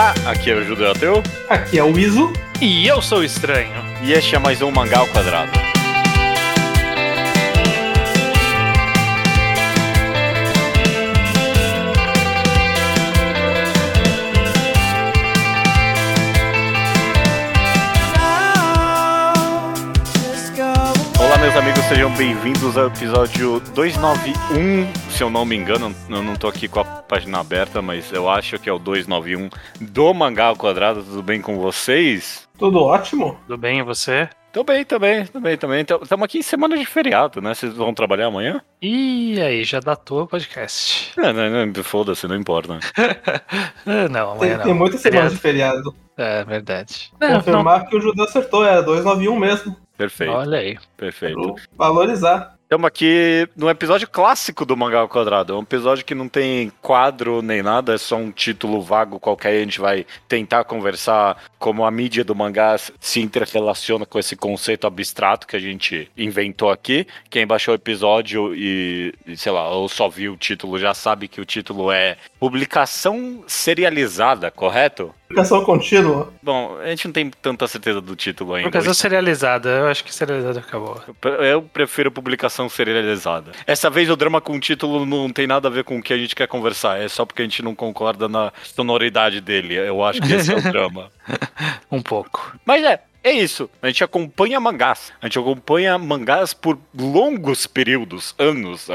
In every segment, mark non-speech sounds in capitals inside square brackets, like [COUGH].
Olá, aqui é o Judeu Ateu. Aqui é o Iso. E eu sou o estranho. E este é mais um Mangá ao Quadrado. Meus amigos, sejam bem-vindos ao episódio 291. Se eu não me engano, eu não tô aqui com a página aberta, mas eu acho que é o 291 do Mangá ao Quadrado. Tudo bem com vocês? Tudo ótimo? Tudo bem, e você? Tô bem, tô bem, tô bem, tô bem. Estamos aqui em semana de feriado, né? Vocês vão trabalhar amanhã? E aí, já datou o podcast. É, não, não, foda-se, não importa. [LAUGHS] não, amanhã Tem, não. tem muitas semanas de feriado. É, verdade. Não, Confirmar que o Judeu acertou, é 291 mesmo. Perfeito, Olha aí. perfeito. Valorizar. Estamos aqui no episódio clássico do Mangá ao Quadrado. É um episódio que não tem quadro nem nada, é só um título vago qualquer. A gente vai tentar conversar como a mídia do mangá se interrelaciona com esse conceito abstrato que a gente inventou aqui. Quem baixou o episódio e, e, sei lá, ou só viu o título já sabe que o título é Publicação Serializada, correto? Publicação contínua. Bom, a gente não tem tanta certeza do título ainda. Por causa serializada, eu acho que serializada acabou. Eu prefiro publicação serializada. Essa vez o drama com o título não tem nada a ver com o que a gente quer conversar, é só porque a gente não concorda na sonoridade dele. Eu acho que esse é o [LAUGHS] drama. um pouco. Mas é, é isso. A gente acompanha mangás. A gente acompanha mangás por longos períodos, anos.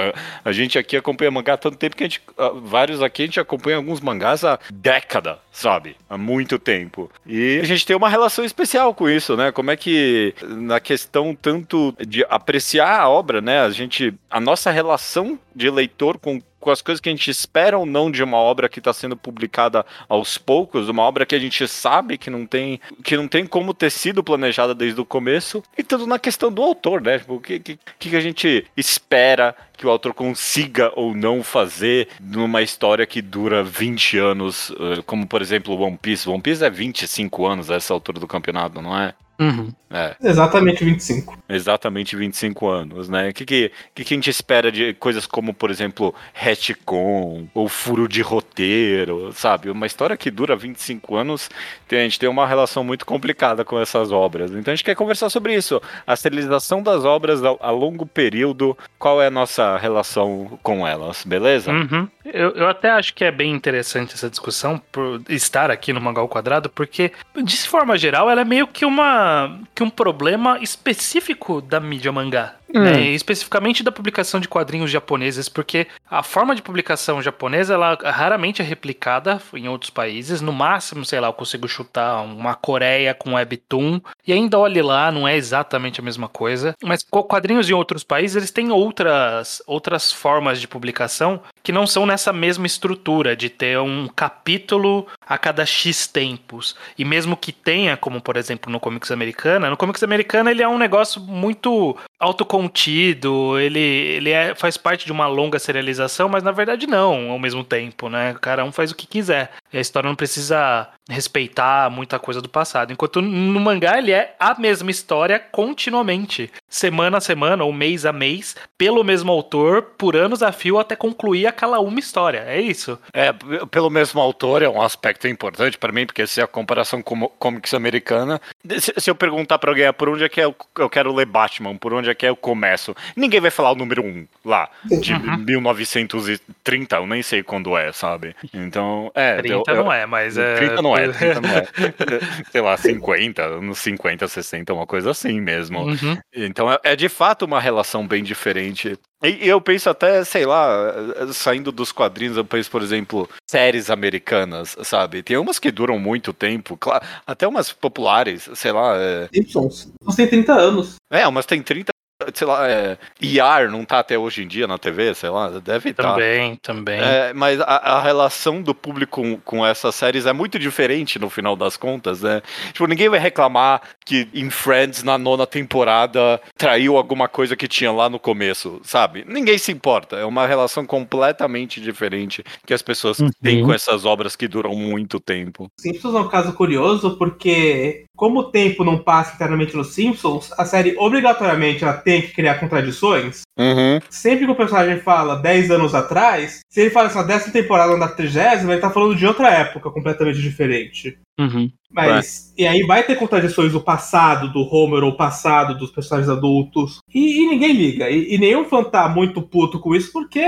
A, gente aqui acompanha mangá há tanto tempo que a gente. vários aqui a gente acompanha alguns mangás há década, sabe? Há muito tempo. E a gente tem uma relação especial com isso, né? Como é que, na questão tanto de apreciar a obra, né? A gente. A nossa relação de leitor com com as coisas que a gente espera ou não de uma obra que está sendo publicada aos poucos, uma obra que a gente sabe que não tem, que não tem como ter sido planejada desde o começo, e tudo na questão do autor, né? Tipo, o que, que, que a gente espera que o autor consiga ou não fazer numa história que dura 20 anos, como por exemplo One Piece. One Piece é 25 anos a essa altura do campeonato, não é? Uhum. É. Exatamente 25. Exatamente 25 anos, né? O que, que, que, que a gente espera de coisas como, por exemplo, retcon ou furo de roteiro, sabe? Uma história que dura 25 anos, tem, a gente tem uma relação muito complicada com essas obras. Então a gente quer conversar sobre isso. A serialização das obras a, a longo período, qual é a nossa relação com elas, beleza? Uhum. Eu, eu até acho que é bem interessante essa discussão por estar aqui no Mangal Quadrado, porque, de forma geral, ela é meio que uma que um problema específico da mídia mangá. Hum. Né? Especificamente da publicação de quadrinhos japoneses, porque a forma de publicação japonesa ela raramente é replicada em outros países. No máximo, sei lá, eu consigo chutar uma Coreia com webtoon e ainda olhe lá, não é exatamente a mesma coisa. Mas quadrinhos em outros países eles têm outras outras formas de publicação que não são nessa mesma estrutura de ter um capítulo a cada X tempos. E mesmo que tenha, como por exemplo no Comics Americana, no Comics Americana ele é um negócio muito autocontido, ele, ele é, faz parte de uma longa serialização, mas na verdade não, ao mesmo tempo, né? Cada um faz o que quiser. E a história não precisa respeitar muita coisa do passado. Enquanto no mangá ele é a mesma história continuamente, semana a semana ou mês a mês, pelo mesmo autor, por anos a fio até concluir aquela uma história. É isso. É, pelo mesmo autor é um aspecto importante para mim, porque se a comparação com comics americana, se, eu perguntar para alguém ah, por onde é que eu, eu quero ler Batman, por onde é que eu começo, ninguém vai falar o número 1 um lá, de uhum. 1930, eu nem sei quando é, sabe? Então, é. 30 eu, eu, não é, mas é. 30 não é, [LAUGHS] 30 não é. [LAUGHS] Sei lá, 50, nos 50, 60, uma coisa assim mesmo. Uhum. Então é, é de fato uma relação bem diferente e eu penso até, sei lá, saindo dos quadrinhos, eu penso, por exemplo, séries americanas, sabe? Tem umas que duram muito tempo, claro, até umas populares, sei lá. É... Simpsons. Você tem 30 anos. É, umas tem 30 sei lá, é, IAR não tá até hoje em dia na TV, sei lá, deve estar. Também, tá. também. É, mas a, a, relação do público com, com, essas séries é muito diferente no final das contas, né? Tipo, ninguém vai reclamar que em Friends, na nona temporada, traiu alguma coisa que tinha lá no começo, sabe? Ninguém se importa. É uma relação completamente diferente que as pessoas uhum. têm com essas obras que duram muito tempo. Simpsons é um caso curioso porque como o tempo não passa internamente nos Simpsons, a série obrigatoriamente ela tem que criar contradições. Uhum. Sempre que o personagem fala 10 anos atrás, se ele fala assim, na décima temporada na trigésima, ele tá falando de outra época completamente diferente. Uhum. Mas, e aí vai ter contradições do passado do Homer ou passado dos personagens adultos. E, e ninguém liga. E, e, nenhum fã tá muito puto com isso, porque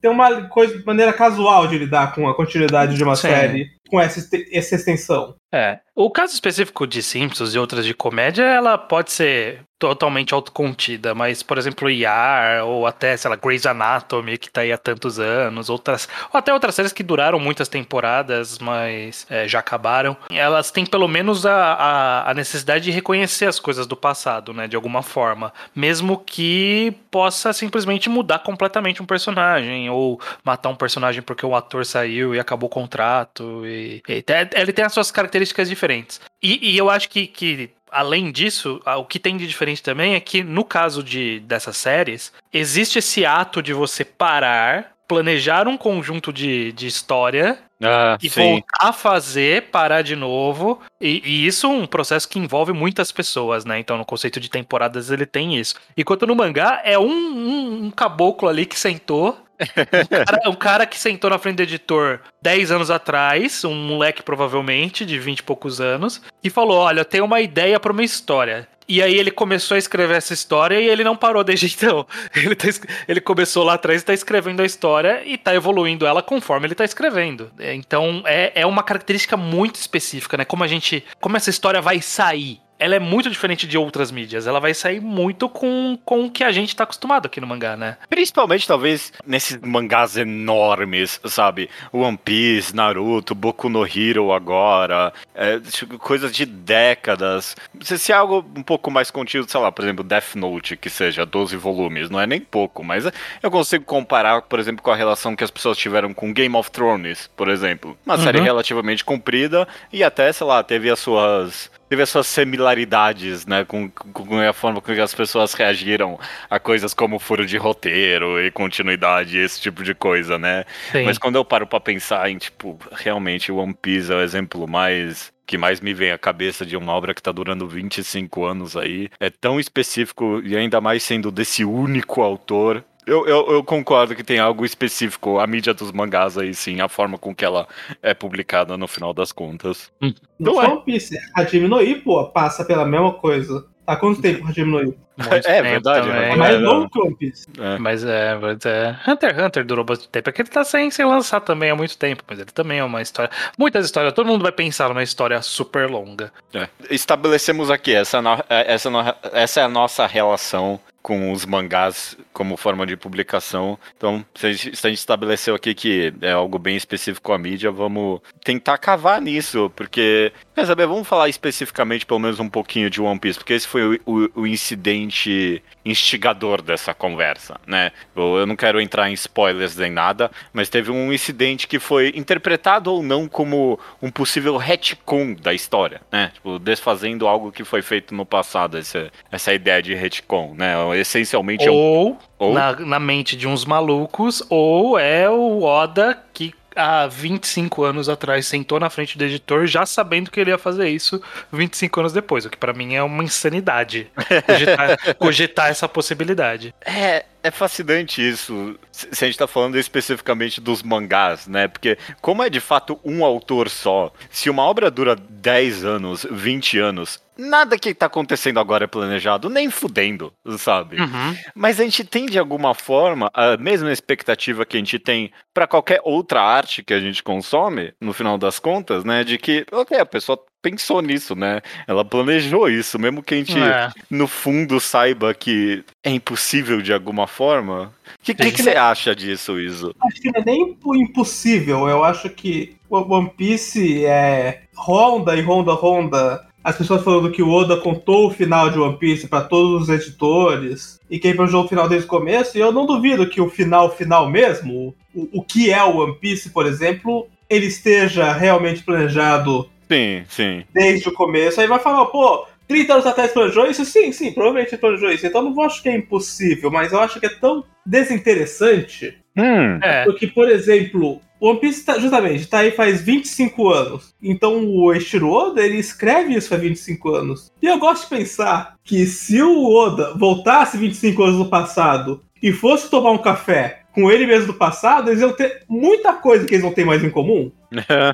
tem uma coisa, maneira casual de lidar com a continuidade de uma Sim. série com essa, essa extensão. É. O caso específico de Simpsons e outras de comédia, ela pode ser totalmente autocontida, mas, por exemplo, IAR, ou até, sei lá, Grey's Anatomy, que tá aí há tantos anos, outras, ou até outras séries que duraram muitas temporadas, mas é, já acabaram, elas têm pelo menos a, a, a necessidade de reconhecer as coisas do passado, né, de alguma forma, mesmo que possa simplesmente mudar completamente um personagem, ou matar um personagem porque o ator saiu e acabou o contrato, e, e te- ele tem as suas características diferentes. E, e eu acho que, que além disso, o que tem de diferente também é que, no caso de, dessas séries, existe esse ato de você parar, planejar um conjunto de, de história Ah, e sim. voltar a fazer, parar de novo. E, e isso é um processo que envolve muitas pessoas, né? Então, no conceito de temporadas, ele tem isso. Enquanto no mangá, é um, um- um caboclo ali que sentou. Um cara, um cara que sentou na frente do editor 10 anos atrás, um moleque provavelmente, de 20 e poucos anos, e falou: Olha, eu tenho uma ideia pra uma história. E aí ele começou a escrever essa história e ele não parou desde [LAUGHS] então. Ele, tá ele começou lá atrás e tá escrevendo a história e tá evoluindo ela conforme ele tá escrevendo. Então é, é uma característica muito específica, né? Como a gente. Como essa história vai sair. Ela é muito diferente de outras mídias. Ela vai sair muito com, com o que a gente tá acostumado aqui no mangá, né? Principalmente, talvez, nesses mangás enormes, sabe? One Piece, Naruto, Boku no Hero agora, é, coisas de décadas. Se, se é algo um pouco mais contido, sei lá, por exemplo, Death Note, que seja 12 volumes, não é nem pouco, mas eu consigo comparar, por exemplo, com a relação que as pessoas tiveram com Game of Thrones, por exemplo. Uma série Uhum. relativamente comprida e até, sei lá, teve as suas teve as suas similaridades, né, com, com- a forma com que as pessoas reagiram a coisas como furo de roteiro e continuidade, esse tipo de coisa, né? Sim. Mas quando eu paro pra pensar em, tipo, realmente One Piece é o exemplo mais que mais me vem à cabeça de uma obra que tá durando 25 anos aí, é tão específico e ainda mais sendo desse único autor. Eu, eu, eu concordo que tem algo específico, a mídia dos mangás aí sim, a forma com que ela é publicada no final das contas. Não Não só é. One Piece. Hajime no Ippo pô, passa pela mesma coisa. Há quanto tempo Hajime no Ippo? Muito É verdade, também. né? É mais É, longo que One Piece. Mas é, mas é. Hunter x Hunter durou bastante tempo. É que ele tá sem, sem lançar também há muito tempo, mas ele também é uma história. Muitas histórias, todo mundo vai pensar numa história super longa. É. Estabelecemos aqui, essa, no- é- essa, no- essa é a nossa relação com os mangás como forma de publicação. Então, se a, gente, se a gente estabeleceu aqui que é algo bem específico a mídia, vamos tentar cavar nisso, porque, quer saber, vamos falar especificamente pelo menos um pouquinho de One Piece, porque esse foi o, o- o incidente instigador dessa conversa, né? Eu, eu não quero entrar em spoilers nem nada, mas teve um incidente que foi interpretado ou não como um possível retcon da história, né? Tipo, desfazendo algo que foi feito no passado, essa, essa ideia de retcon, né? Essencialmente é um Ou, Ou- Na, na mente de uns malucos, ou é o Oda que há 25 anos atrás sentou na frente do editor já sabendo que ele ia fazer isso 25 anos depois, o que pra mim é uma insanidade [LAUGHS] cogitar, cogitar essa possibilidade. É, é fascinante isso, se a gente tá falando especificamente dos mangás, né? Porque como é de fato um autor só, se uma obra dura 10 anos, 20 anos, nada que tá acontecendo agora é planejado, nem fudendo, sabe? Uhum. Mas a gente tem de alguma forma a mesma expectativa que a gente tem pra qualquer outra arte que a gente consome, no final das contas, né? De que, ok, a pessoa pensou nisso, né? Ela planejou isso, mesmo que a gente É. no fundo saiba que é impossível de alguma forma. O que, que, que você acha disso, Iso? Acho que não é nem impo- impossível. Eu acho que o One Piece é Honda e Honda Honda. As pessoas falando que o Oda contou o final de One Piece pra todos os editores e que ele planejou o final desde o começo. E eu não duvido que o final final mesmo, o, o que é o One Piece, por exemplo, ele esteja realmente planejado Sim, sim. desde o começo. Aí vai falar, pô, 30 anos atrás planejou isso? Sim, sim, provavelmente planejou isso. Então eu não vou acho que é impossível, mas eu acho que é tão desinteressante Hum, É. porque, por exemplo, One Piece, tá, justamente, tá aí faz 25 anos. Então o Eiichiro Oda, ele escreve isso faz 25 anos. E eu gosto de pensar que se o Oda voltasse 25 anos no passado e fosse tomar um café com ele mesmo do passado, eles iam ter muita coisa que eles não têm mais em comum.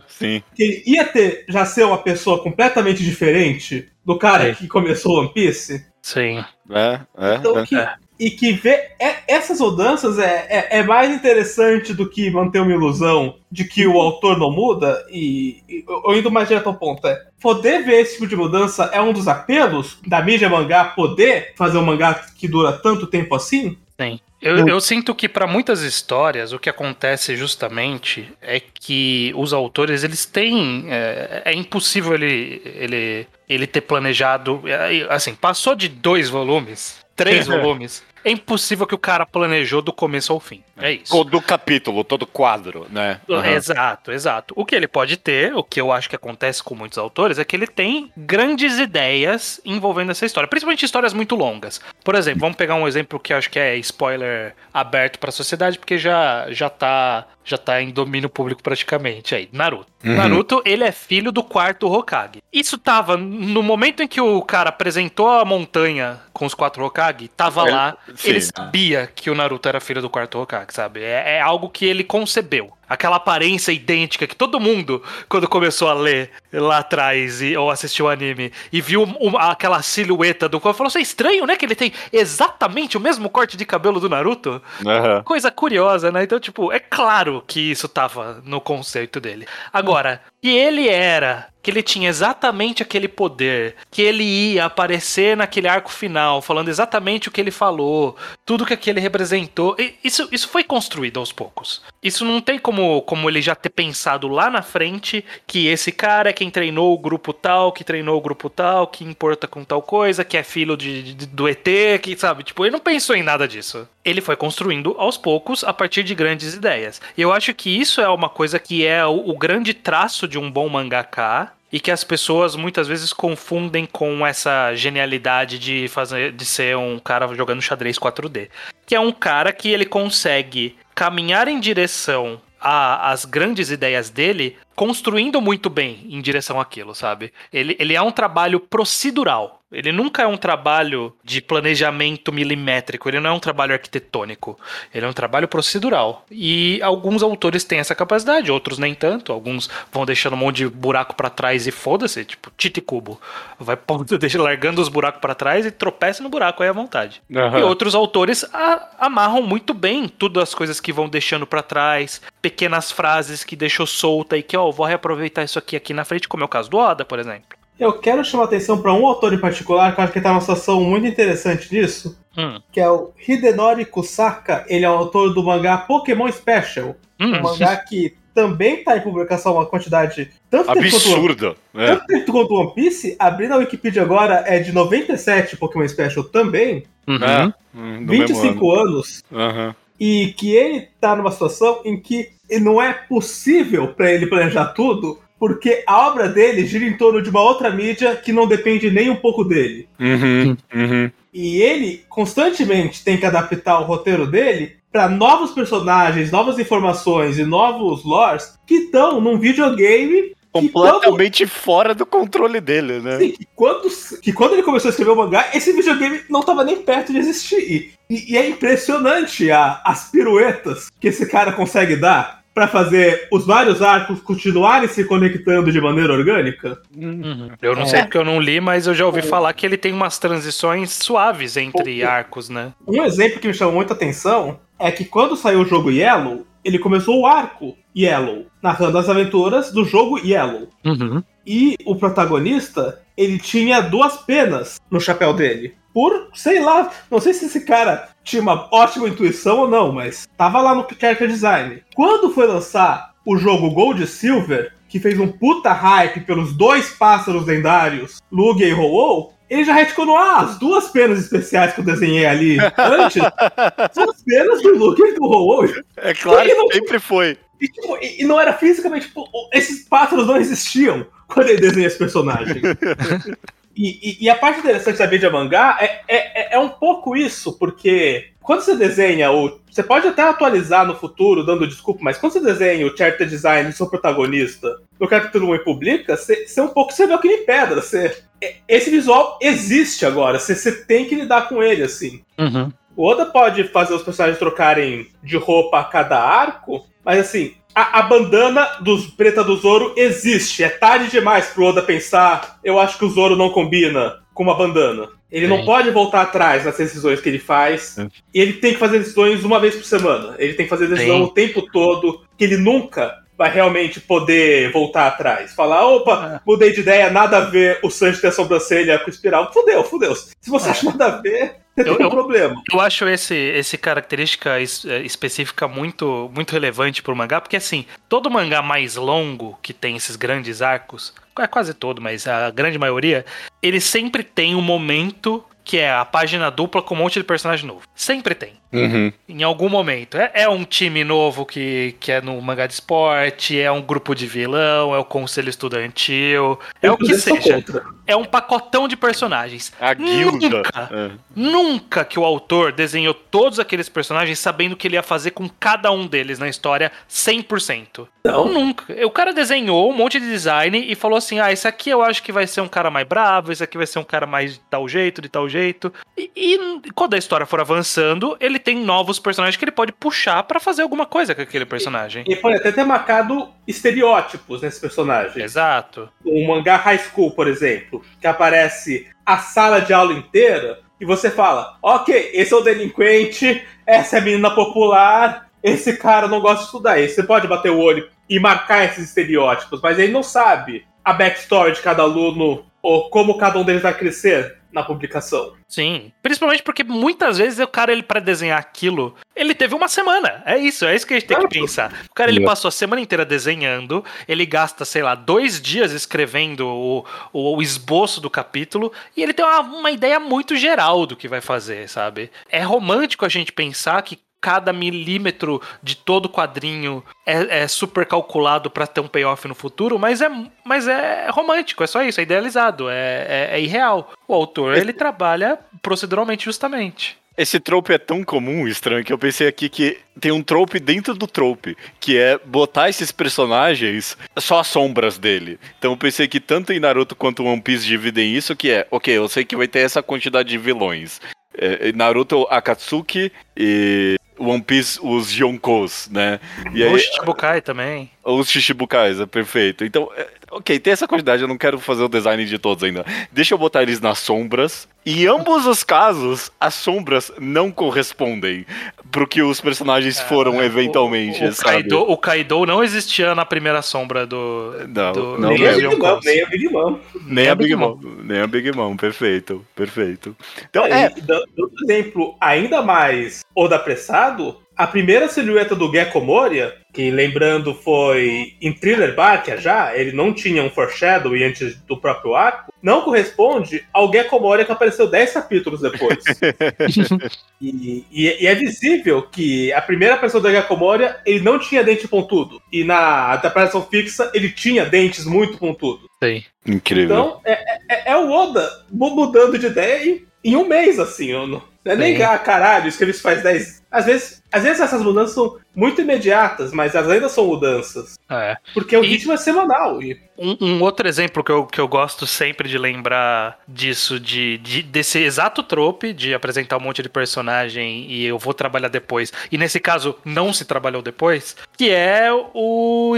Sim. Que ele ia ter já ser uma pessoa completamente diferente do cara É. que começou One Piece. Sim. É, é. Então, é. que- e que ver é- essas mudanças é, é, é mais interessante do que manter uma ilusão de que o autor não muda. E, e eu indo mais direto ao ponto, é poder ver esse tipo de mudança é um dos apelos da mídia mangá poder fazer um mangá que dura tanto tempo assim? Sim. Eu, eu sinto que para muitas histórias o que acontece justamente é que os autores eles têm é, é impossível ele, ele ele ter planejado é, assim passou de dois volumes três [LAUGHS] volumes é impossível que o cara planejou do começo ao fim é isso Todo capítulo, todo quadro, né? Aham. Exato, exato. O que ele pode ter, o que eu acho que acontece com muitos autores, é que ele tem grandes ideias envolvendo essa história, principalmente histórias muito longas. Por exemplo, vamos pegar um exemplo que eu acho que é spoiler aberto para a sociedade, porque já já tá já tá em domínio público praticamente aí. Naruto. Uhum. Naruto, ele é filho do quarto Hokage. Isso tava no momento em que o cara apresentou a montanha com os quatro Hokage, tava Ele- lá, sim. ele sabia que o Naruto era filho do quarto Hokage, sabe? É, é algo que ele concebeu. Aquela aparência idêntica que todo mundo, quando começou a ler lá atrás e, ou assistiu o anime e viu um- aquela silhueta do corpo, falou: Isso é estranho, né? Que ele tem exatamente o mesmo corte de cabelo do Naruto. Aham. Coisa curiosa, né? Então, tipo, é claro que isso tava no conceito dele. Agora, que ele era, que ele tinha exatamente aquele poder, que ele ia aparecer naquele arco final, falando exatamente o que ele falou, tudo que aquele representou, e isso, isso foi construído aos poucos. Isso não tem como, como ele já ter pensado lá na frente que esse cara é quem treinou o grupo tal, que treinou o grupo tal, que importa com tal coisa, que é filho de, de- do ET, que sabe? Tipo, ele não pensou em nada disso. Ele foi construindo aos poucos a partir de grandes ideias. E eu acho que isso é uma coisa que é o, o grande traço de um bom mangaka. E que as pessoas muitas vezes confundem com essa genialidade de fazer de ser um cara jogando xadrez 4D. Que é um cara que ele consegue caminhar em direção às grandes ideias dele, construindo muito bem em direção àquilo, sabe? Ele, ele é um trabalho procedural. Ele nunca é um trabalho de planejamento milimétrico, ele não é um trabalho arquitetônico. Ele é um trabalho procedural. E alguns autores têm essa capacidade, outros nem tanto. Alguns vão deixando um monte de buraco pra trás e foda-se, tipo Tite Cubo. Vai [LAUGHS] deixa largando os buracos pra trás e tropeça no buraco aí à vontade. Aham. E outros autores a- amarram muito bem tudo as coisas que vão deixando pra trás, pequenas frases que deixou solta e que, ó, vou reaproveitar isso aqui aqui na frente, como é o caso do Oda, por exemplo. Eu quero chamar atenção para um autor em particular que eu acho que tá numa situação muito interessante disso, Hum, que é o Hidenori Kusaka. Ele é o autor do mangá Pokémon Special, hum, um mangá que também tá em publicação uma quantidade tanto tempo quanto, Absurdo. É. tanto tempo quanto One Piece. Abrindo a Wikipedia agora é de 97 Pokémon Special também, uhum. É. Hum, do mesmo 25 anos. ano. Aham. e que ele tá numa situação em que não é possível para ele planejar tudo, porque a obra dele gira em torno de uma outra mídia que não depende nem um pouco dele. Uhum. Uhum. E ele constantemente tem que adaptar o roteiro dele para novos personagens, novas informações e novos lores que estão num videogame que quando, Completamente fora do controle dele, né? Sim, que, quando, que quando ele começou a escrever o mangá, esse videogame não estava nem perto de existir. E, e- e é impressionante a- as piruetas que esse cara consegue dar para fazer os vários arcos continuarem se conectando de maneira orgânica. Uhum. Eu não É. sei porque eu não li, mas eu já ouvi falar que ele tem umas transições suaves entre O- arcos, né? Um exemplo que me chamou muita atenção é que quando saiu o jogo Yellow, ele começou o arco Yellow, narrando as aventuras do jogo Yellow. Uhum. E o protagonista, ele tinha duas penas no chapéu dele. Por, sei lá, não sei se esse cara tinha uma ótima intuição ou não, mas tava lá no character design. Quando foi lançar o jogo Gold e Silver, que fez um puta hype pelos dois pássaros lendários, Lugia e Ho-Oh, ele já retconou ah, as duas penas especiais que eu desenhei ali antes. [LAUGHS] são as penas do Lugia e do Ho-Oh. É claro não- sempre foi. E, tipo, e- e não era fisicamente. tipo, esses pássaros não existiam quando ele desenha esse personagem. [LAUGHS] E, e, e, a parte interessante da mídia mangá é, é, é um pouco isso, porque quando você desenha o. Você pode até atualizar no futuro, dando desculpa, mas quando você desenha o character design do seu protagonista no capítulo 1 e publica, você, você um pouco você vê aquele pedra. Você, esse visual existe agora, você, você tem que lidar com ele, assim. Uhum. O Oda pode fazer os personagens trocarem de roupa a cada arco, mas assim, a, a, bandana dos Preta do Zoro existe. É tarde demais pro Oda pensar, eu acho que o Zoro não combina com uma bandana. Ele Sim. não pode voltar atrás nas decisões que ele faz. Sim. E ele tem que fazer decisões uma vez por semana. Ele tem que fazer decisão Sim. o tempo todo, que ele nunca vai realmente poder voltar atrás. Falar, opa, é. mudei de ideia, nada a ver o Sanji ter a sobrancelha com espiral. Fudeu, fudeu. Se você é. acha nada a ver, eu, tem um problema. Eu acho esse, esse característica es, é, específica muito, muito relevante pro mangá, porque assim, todo mangá mais longo que tem esses grandes arcos, é quase todo, mas a grande maioria, ele sempre tem um momento que é a página dupla com um monte de personagem novo. Sempre tem. Uhum. Em algum momento. É, é, um time novo que, que é no mangá de esporte, é um grupo de vilão, é o conselho estudantil, é o que seja. É um pacotão de personagens. A guilda. Nunca, é. nunca que o autor desenhou todos aqueles personagens sabendo que ele ia fazer com cada um deles na história 100%. Não. Nunca. O cara desenhou um monte de design e falou assim: ah, esse aqui eu acho que vai ser um cara mais bravo, esse aqui vai ser um cara mais de tal jeito, de tal jeito. E, e quando a história for avançando, ele tem novos personagens que ele pode puxar para fazer alguma coisa com aquele personagem. E, e pode até ter marcado estereótipos nesse personagem. Exato. Um mangá high school, por exemplo, que aparece a sala de aula inteira e você fala: ok, esse é o delinquente, essa é a menina popular, esse cara não gosta de estudar. Aí você pode bater o olho e marcar esses estereótipos, mas ele não sabe a backstory de cada aluno ou como cada um deles vai crescer na publicação. Sim, principalmente porque muitas vezes o cara ele para desenhar aquilo, ele teve uma semana. É isso, é isso que a gente tem que pensar. O cara ele passou a semana inteira desenhando, ele gasta, sei lá, dois dias escrevendo o, o, o esboço do capítulo e ele tem uma, uma ideia muito geral do que vai fazer, sabe? É romântico a gente pensar que cada milímetro de todo quadrinho é, é super calculado para ter um payoff no futuro, mas é, mas é romântico, é só isso, é idealizado, é, é, é irreal. O autor, ele trabalha proceduralmente justamente. Esse trope é tão comum, estranho, que eu pensei aqui que tem um trope dentro do trope, que é botar esses personagens só as sombras dele. Então eu pensei que tanto em Naruto quanto One Piece dividem isso, que é, ok, eu sei que vai ter essa quantidade de vilões. É, Naruto Akatsuki e One Piece, os Yonkos, né? E aí, os Shichibukai também. Os Shichibukais, é perfeito. Então, é, ok, tem essa quantidade, eu não quero fazer o design de todos ainda. Deixa eu botar eles nas sombras. Em ambos os casos, as sombras não correspondem pro que os personagens é, foram é, eventualmente, o, o, Kaido, o Kaido não existia na primeira sombra do. Não, do, não nem, a Big Mom, nem a Big Mom. Nem a Big Mom. Nem a Big Mom, perfeito, perfeito. Então, é. é... Dando exemplo ainda mais Oda apressado, a primeira silhueta do Gecko Moria, que lembrando foi em Thriller Bark já, ele não tinha um foreshadow e antes do próprio arco, não corresponde ao Gecko Moria que apareceu 10 capítulos depois. [LAUGHS] e, e, e, é visível que a primeira pessoa do Gecko Moria, ele não tinha dente pontudo. E na adaptação fixa, ele tinha dentes muito pontudos. Sim. Incrível. Então, é, é, é o Oda mudando de ideia em, em um mês, assim. Eu não, não é nem, ah, caralho, isso que eles faz 10. Às vezes, às vezes essas mudanças são muito imediatas, mas elas ainda são mudanças. É. Porque o e ritmo é semanal. E... Um, um, outro exemplo que eu, que eu gosto sempre de lembrar disso, de, de, desse exato trope de apresentar um monte de personagem e eu vou trabalhar depois. E nesse caso, não se trabalhou depois, que é o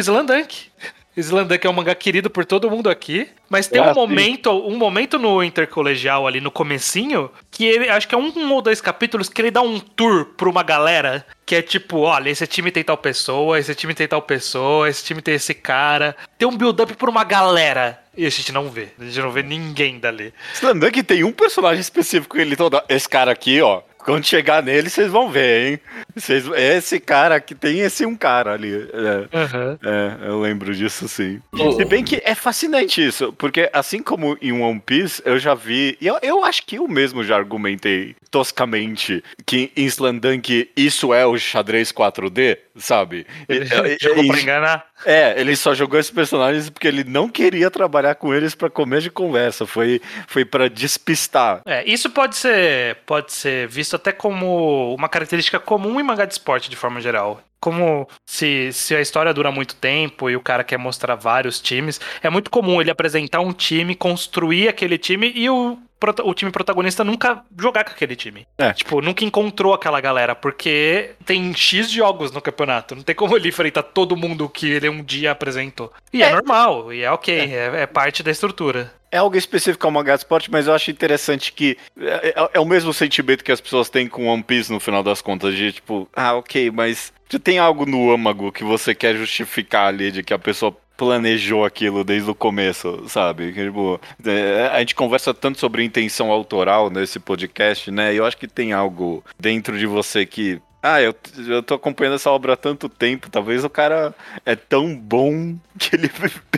Slandunk. Slandunk é um mangá querido por todo mundo aqui, mas tem ah, um momento, um momento no intercolegial ali no comecinho, que ele, acho que é um ou dois capítulos que ele dá um tour pra uma galera, que é tipo, olha, esse time tem tal pessoa, esse time tem tal pessoa, esse time tem esse cara. Tem um build-up pra uma galera. E a gente não vê, a gente não vê ninguém dali. Slandunk tem um personagem específico, ele todo, esse cara aqui, ó, quando chegar nele, vocês vão ver, hein? Vocês, esse cara que tem esse um cara ali. É, uhum. é, eu lembro disso sim. Se bem que é fascinante isso, porque assim como em One Piece, eu já vi. E eu, eu acho que eu mesmo já argumentei toscamente que em Slandunk isso é o xadrez 4D, sabe? Ele chegou pra enganar. É, ele só jogou esses personagens porque ele não queria trabalhar com eles para comer de conversa. Foi, foi para despistar. É, isso pode ser, pode ser visto até como uma característica comum em mangá de esporte, de forma geral como se, se a história dura muito tempo e o cara quer mostrar vários times, é muito comum ele apresentar um time, construir aquele time e o, o time protagonista nunca jogar com aquele time. É. Tipo, nunca encontrou aquela galera, porque tem X jogos no campeonato. Não tem como ele enfrentar todo mundo que ele um dia apresentou. E é, é normal, e é ok, é. é, é parte da estrutura. É algo específico ao mangá de esporte, mas eu acho interessante que é, é, é, o mesmo sentimento que as pessoas têm com One Piece no final das contas, de tipo, ah, ok, mas tem algo no âmago que você quer justificar ali de que a pessoa planejou aquilo desde o começo, sabe? Tipo, é, a gente conversa tanto sobre intenção autoral nesse podcast, né? E eu acho que tem algo dentro de você que ah, eu, eu tô acompanhando essa obra há tanto tempo, talvez o cara é tão bom [LAUGHS] que ele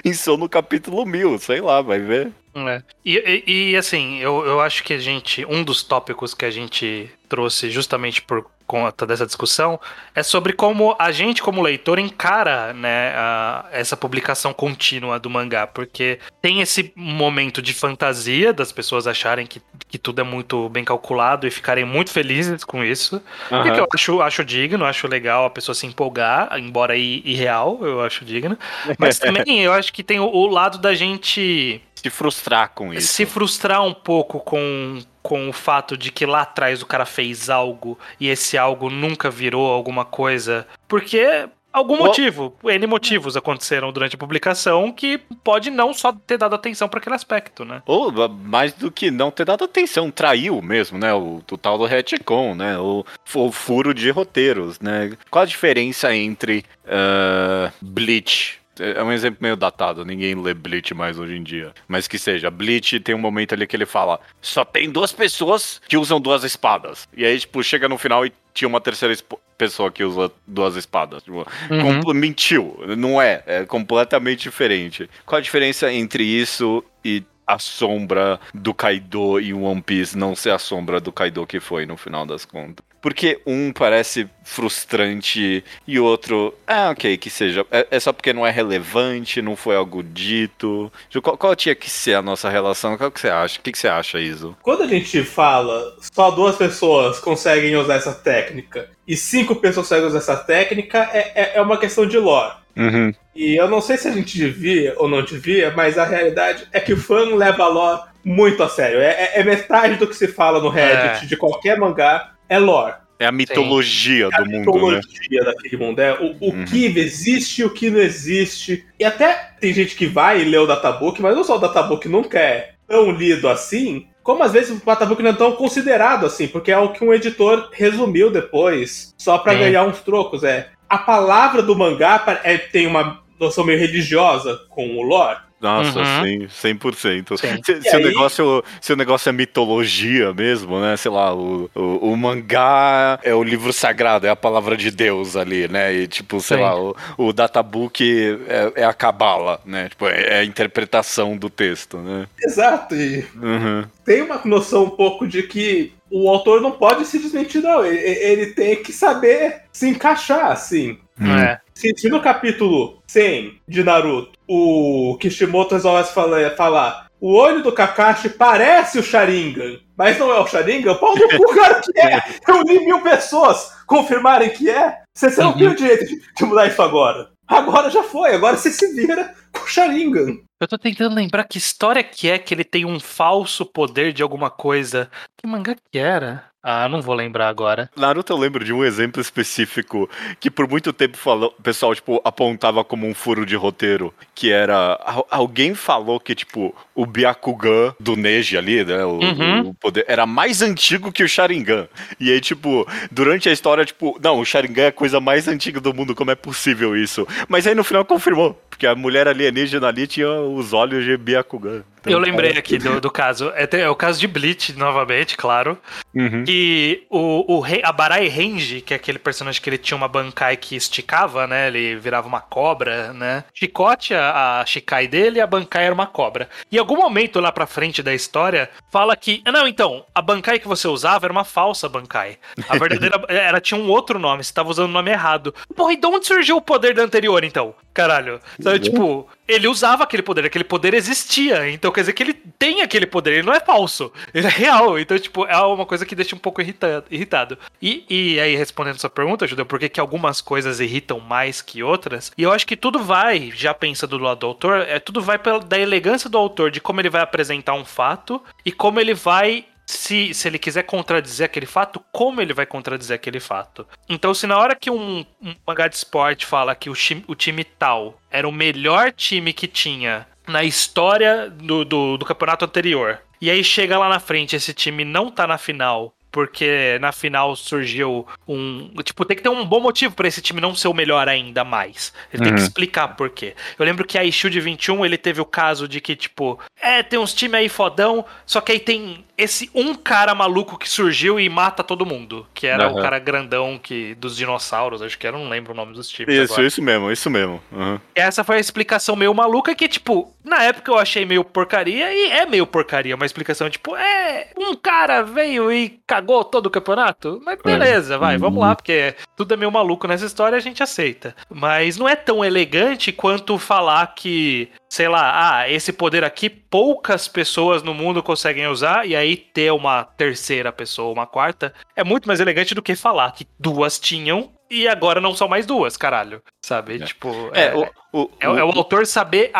pensou no capítulo mil, sei lá, vai ver. É. E, e, e, assim, eu, eu acho que a gente. Um dos tópicos que a gente trouxe justamente por conta dessa discussão é sobre como a gente, como leitor, encara né, a, essa publicação contínua do mangá. Porque tem esse momento de fantasia das pessoas acharem que, que tudo é muito bem calculado e ficarem muito felizes com isso. Uhum. E que eu acho, acho digno, acho legal a pessoa se empolgar, embora irreal, eu acho digno. Mas também eu acho que tem o, o lado da gente se frustrar com isso. Se frustrar um pouco com, com o fato de que lá atrás o cara fez algo e esse algo nunca virou alguma coisa. Porque algum motivo, N motivos aconteceram durante a publicação que pode não só ter dado atenção para aquele aspecto, né? Ou mais do que não ter dado atenção, traiu mesmo, né? O, o tal do retcon, né? O, o, furo de roteiros, né? Qual a diferença entre uh, Bleach é um exemplo meio datado, ninguém lê Bleach mais hoje em dia. Mas que seja, Bleach tem um momento ali que ele fala: só tem duas pessoas que usam duas espadas. E aí, tipo, chega no final e tinha uma terceira pessoa que usa duas espadas. Tipo, uhum. mentiu. Não é. É completamente diferente. Qual a diferença entre isso e a sombra do Kaido e o One Piece não ser a sombra do Kaido que foi no final das contas? Porque um parece frustrante e o outro, ah, ok, que seja. É, é, só porque não é relevante, não foi algo dito. Qual, qual, tinha que ser a nossa relação? Qual que você acha? O que, que você acha, Iso? Quando a gente fala só duas pessoas conseguem usar essa técnica e cinco pessoas conseguem usar essa técnica, é, é, é uma questão de lore. Uhum. E eu não sei se a gente devia ou não devia, mas a realidade é que o fã leva a lore muito a sério. É, é, é metade do que se fala no Reddit é. de qualquer mangá é lore. É a mitologia Sim. do é a mundo, mitologia né? daquele mundo. É o, o uhum. que existe e o que não existe. E até tem gente que vai e lê o databook, mas não só o databook nunca é tão lido assim, como às vezes o databook não é tão considerado assim, porque é o que um editor resumiu depois, só para é. ganhar uns trocos. É a palavra do mangá é, tem uma noção meio religiosa com o lore. Nossa, uhum. sim, 100%. Sim. Se, se, o negócio, se o negócio é mitologia mesmo, né? Sei lá, o, o, o, mangá é o livro sagrado, é a palavra de Deus ali, né? E tipo, sei sim. lá, o, o databook é, é a cabala, né? Tipo, é, é, a interpretação do texto, né? Exato. E uhum. tem uma noção um pouco de que o autor não pode se desmentir, não. Ele, ele tem que saber se encaixar, assim. Hum. É. Se, se, no capítulo 100 de Naruto o Kishimoto resolve falar, falar o olho do Kakashi parece o Sharingan, mas não é o Sharingan, pau no cu, cara, que é! Eu li mil pessoas confirmarem que é. Você, você não uhum. tem o direito de, de mudar isso agora. Agora já foi, agora você se vira o Sharingan. Eu tô tentando lembrar que história que é que ele tem um falso poder de alguma coisa. Que mangá que era? Ah, não vou lembrar agora. Naruto eu lembro de um exemplo específico que por muito tempo falou, o pessoal tipo apontava como um furo de roteiro, que era alguém falou que tipo o Byakugan do Neji ali, né, o, uhum. o, poder era mais antigo que o Sharingan. E aí tipo, durante a história tipo, não, o Sharingan é a coisa mais antiga do mundo, como é possível isso? Mas aí no final confirmou, porque a mulher alienígena ali tinha os olhos de Byakugan. Então, eu lembrei aqui do, do caso. É, é, o caso de Bleach, novamente, claro. Uhum. E o, o rei, a Barai Range, que é aquele personagem que ele tinha uma Bankai que esticava, né? Ele virava uma cobra, né? Chicote, a, a Shikai dele, e a Bankai era uma cobra. E em algum momento lá pra frente da história, fala que. Não, então, a Bankai que você usava era uma falsa Bankai. A verdadeira. [LAUGHS] era, tinha um outro nome, você tava usando o nome errado. Porra, e de onde surgiu o poder da anterior, então? caralho. Sabe, tipo, ele usava aquele poder, aquele poder existia. Então quer dizer que ele tem aquele poder, ele não é falso, ele é real. Então, tipo, é uma coisa que deixa um pouco irritado. E, e aí, respondendo sua pergunta, Judeu, por que, que algumas coisas irritam mais que outras? E eu acho que tudo vai, já pensando do lado do autor, é, tudo vai pela, da elegância do autor, de como ele vai apresentar um fato e como ele vai se, se ele quiser contradizer aquele fato, como ele vai contradizer aquele fato. Então, se na hora que um, um mangá de esporte fala que o time, o time tal era o melhor time que tinha na história do, do, do campeonato anterior, e aí chega lá na frente, esse time não tá na final porque na final surgiu um. Tipo, tem que ter um bom motivo para esse time não ser o melhor ainda mais. Ele uhum. tem que uhum. explicar por quê. Eu lembro que a Shield 21 ele teve o caso de que, tipo, é, tem uns times aí fodão, só que aí tem esse um cara maluco que surgiu e mata todo mundo. Que era uhum. o cara grandão que, dos dinossauros, acho que era, não lembro o nome dos times. Isso, agora. isso mesmo, isso mesmo. Uhum. Essa foi a explicação meio maluca que, tipo, na época eu achei meio porcaria e é meio porcaria. Uma explicação, tipo, é, um cara veio e cagou todo o campeonato. Mas beleza, vai, vamos lá, porque tudo é meio maluco nessa história, a gente aceita. Mas não é tão elegante quanto falar que sei lá, ah, esse poder aqui poucas pessoas no mundo conseguem usar, e aí ter uma terceira pessoa, uma quarta, é muito mais elegante do que falar que duas tinham e agora não são mais duas, caralho. Sabe? É. Tipo. É, é, o, o, é, o, é, o, autor saber,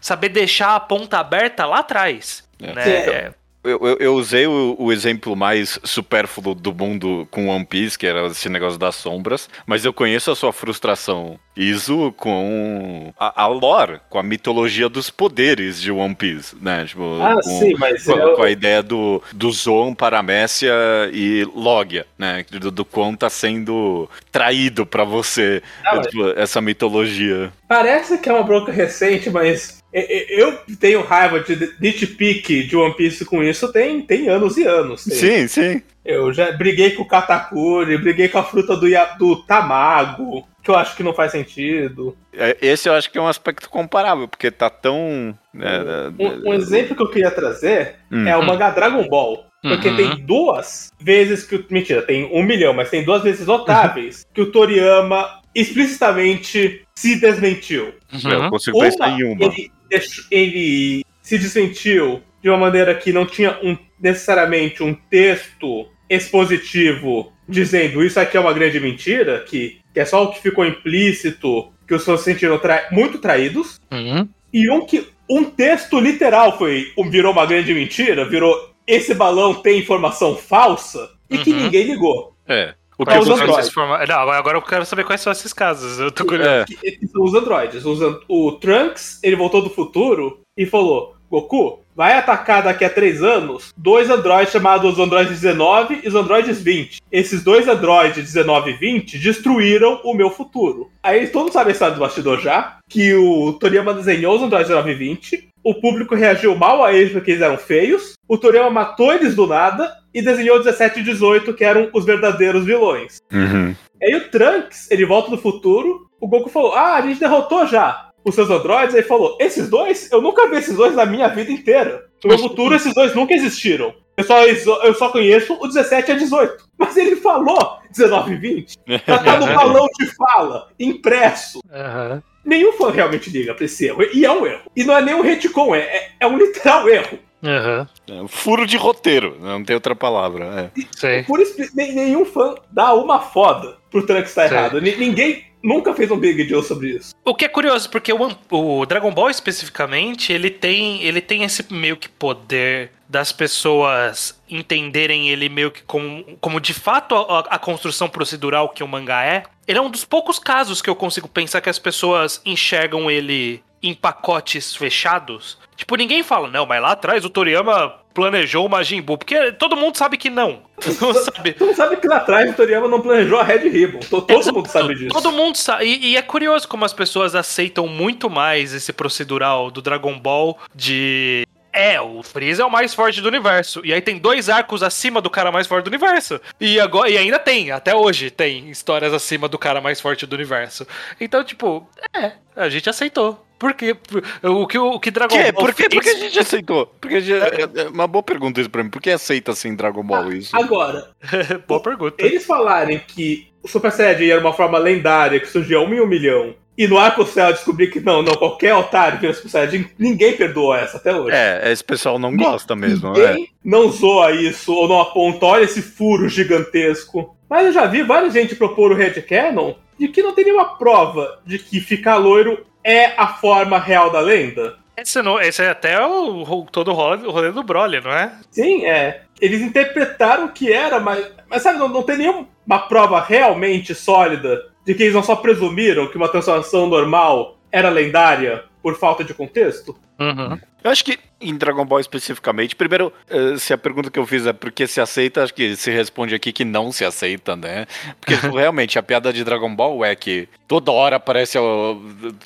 saber deixar a ponta aberta lá atrás. É. Né? Eu, eu, eu, usei o, o, exemplo mais supérfluo do mundo com One Piece, que era esse negócio das sombras, mas eu conheço a sua frustração, Iso, com a, a lore, com a mitologia dos poderes de One Piece, né? Tipo, ah, com, sim, mas com, eu... com, a ideia do, do Zoan, Paramécia e Logia, né? Do, do quão tá sendo traído para você ah, tipo, mas... essa mitologia. Parece que é uma bronca recente, mas eu tenho raiva de nitpick de One Piece com isso tem, tem anos e anos. Tem. Sim, sim. Eu já briguei com o Katakuri, briguei com a fruta do, do Tamago, que eu acho que não faz sentido. É, esse eu acho que é um aspecto comparável, porque tá tão. Né, um, um, exemplo que eu queria trazer hum. é o mangá Dragon Ball. Porque uhum. tem duas vezes que. Mentira, tem um milhão, mas tem duas vezes notáveis que o Toriyama explicitamente se desmentiu. Uhum. Eu consigo uma, pensar em uma. Ele, ele se desmentiu de uma maneira que não tinha um, necessariamente um texto expositivo dizendo isso aqui é uma grande mentira, que, que é só o que ficou implícito, que os fãs se sentiram tra muito traídos. Uhum. E um que um texto literal foi virou uma grande mentira, virou esse balão tem informação falsa e uhum. que ninguém ligou. É. O que os androides. Forma... Não, agora eu quero saber quais são esses casos. Eu tô curioso. É. São os androides. O Trunks, ele voltou do futuro e falou: Goku, vai atacar daqui a três anos dois androides chamados os androides 19 e os androides 20. Esses dois androides 19 e 20 destruíram o meu futuro. Aí todo mundo sabe a história do bastidor já, que o Toriyama desenhou os androides 19 e 20, o público reagiu mal a eles porque eles eram feios, o Toriyama matou eles do nada e desenhou 17 e 18, que eram os verdadeiros vilões. Uhum. Aí o Trunks, ele volta do futuro, o Goku falou, ah, a gente derrotou já os seus androides, aí falou: Esses dois, eu nunca vi esses dois na minha vida inteira. No meu futuro, esses dois nunca existiram. Eu só, eu só conheço o 17 a 18. Mas ele falou 19 e 20. Tá, tá no [LAUGHS] balão de fala, impresso. Uhum. Nenhum fã realmente liga pra esse erro. E é um erro. E não é nem um retcon, é, é, é um literal erro. Uhum. É um furo de roteiro, não tem outra palavra. É. Por isso, nenhum fã dá uma foda pro Trunks estar errado. Ninguém nunca fez um big deal sobre isso. O que é curioso, porque o, o Dragon Ball especificamente, ele tem, ele tem esse meio que poder das pessoas entenderem ele meio que como, como de fato a, a, construção procedural que o mangá é. Ele é um dos poucos casos que eu consigo pensar que as pessoas enxergam ele em pacotes fechados. Tipo, ninguém fala, não, mas lá atrás o Toriyama planejou o Majin Buu, porque todo mundo sabe que não. [LAUGHS] Não sabe. Tu sabe que lá atrás o Toriyama não planejou a Red Ribbon. Todo Exato. mundo sabe disso. Todo mundo sabe. E, e, é curioso como as pessoas aceitam muito mais esse procedural do Dragon Ball de é, o Freeza é o mais forte do universo. E aí tem dois arcos acima do cara mais forte do universo. E, agora, e ainda tem, até hoje tem histórias acima do cara mais forte do universo. Então, tipo, é, a gente aceitou. Por quê? O que, o que Dragon que? Ball Por, que, por que a gente aceitou? Porque gente, é, é uma boa pergunta isso pra mim. Por que aceita assim Dragon Ball isso? Agora, [LAUGHS] boa pergunta. Eles falarem que o Super Saiyajin era uma forma lendária que surgia um em um milhão e no arco céu descobrir que não, não, qualquer otário vira Super Saiyajin, ninguém perdoou essa até hoje. É, esse pessoal não gosta mesmo. Ninguém É. não zoa isso ou não aponta, olha esse furo gigantesco. Mas eu já vi várias gente propor o Red Canon de que não tem nenhuma prova de que ficar loiro é a forma real da lenda. Esse, não, esse é até o, o- todo o rolê, o rolê do Broly, não é? Sim, é. Eles interpretaram que era, mas, mas sabe, não, não tem nenhuma prova realmente sólida de que eles não só presumiram que uma transformação normal era lendária por falta de contexto. Uhum. Eu acho que em Dragon Ball especificamente, primeiro, eh, se a pergunta que eu fiz é por que se aceita, acho que se responde aqui que não se aceita, né? Porque tipo, [LAUGHS] realmente a piada de Dragon Ball é que toda hora aparece,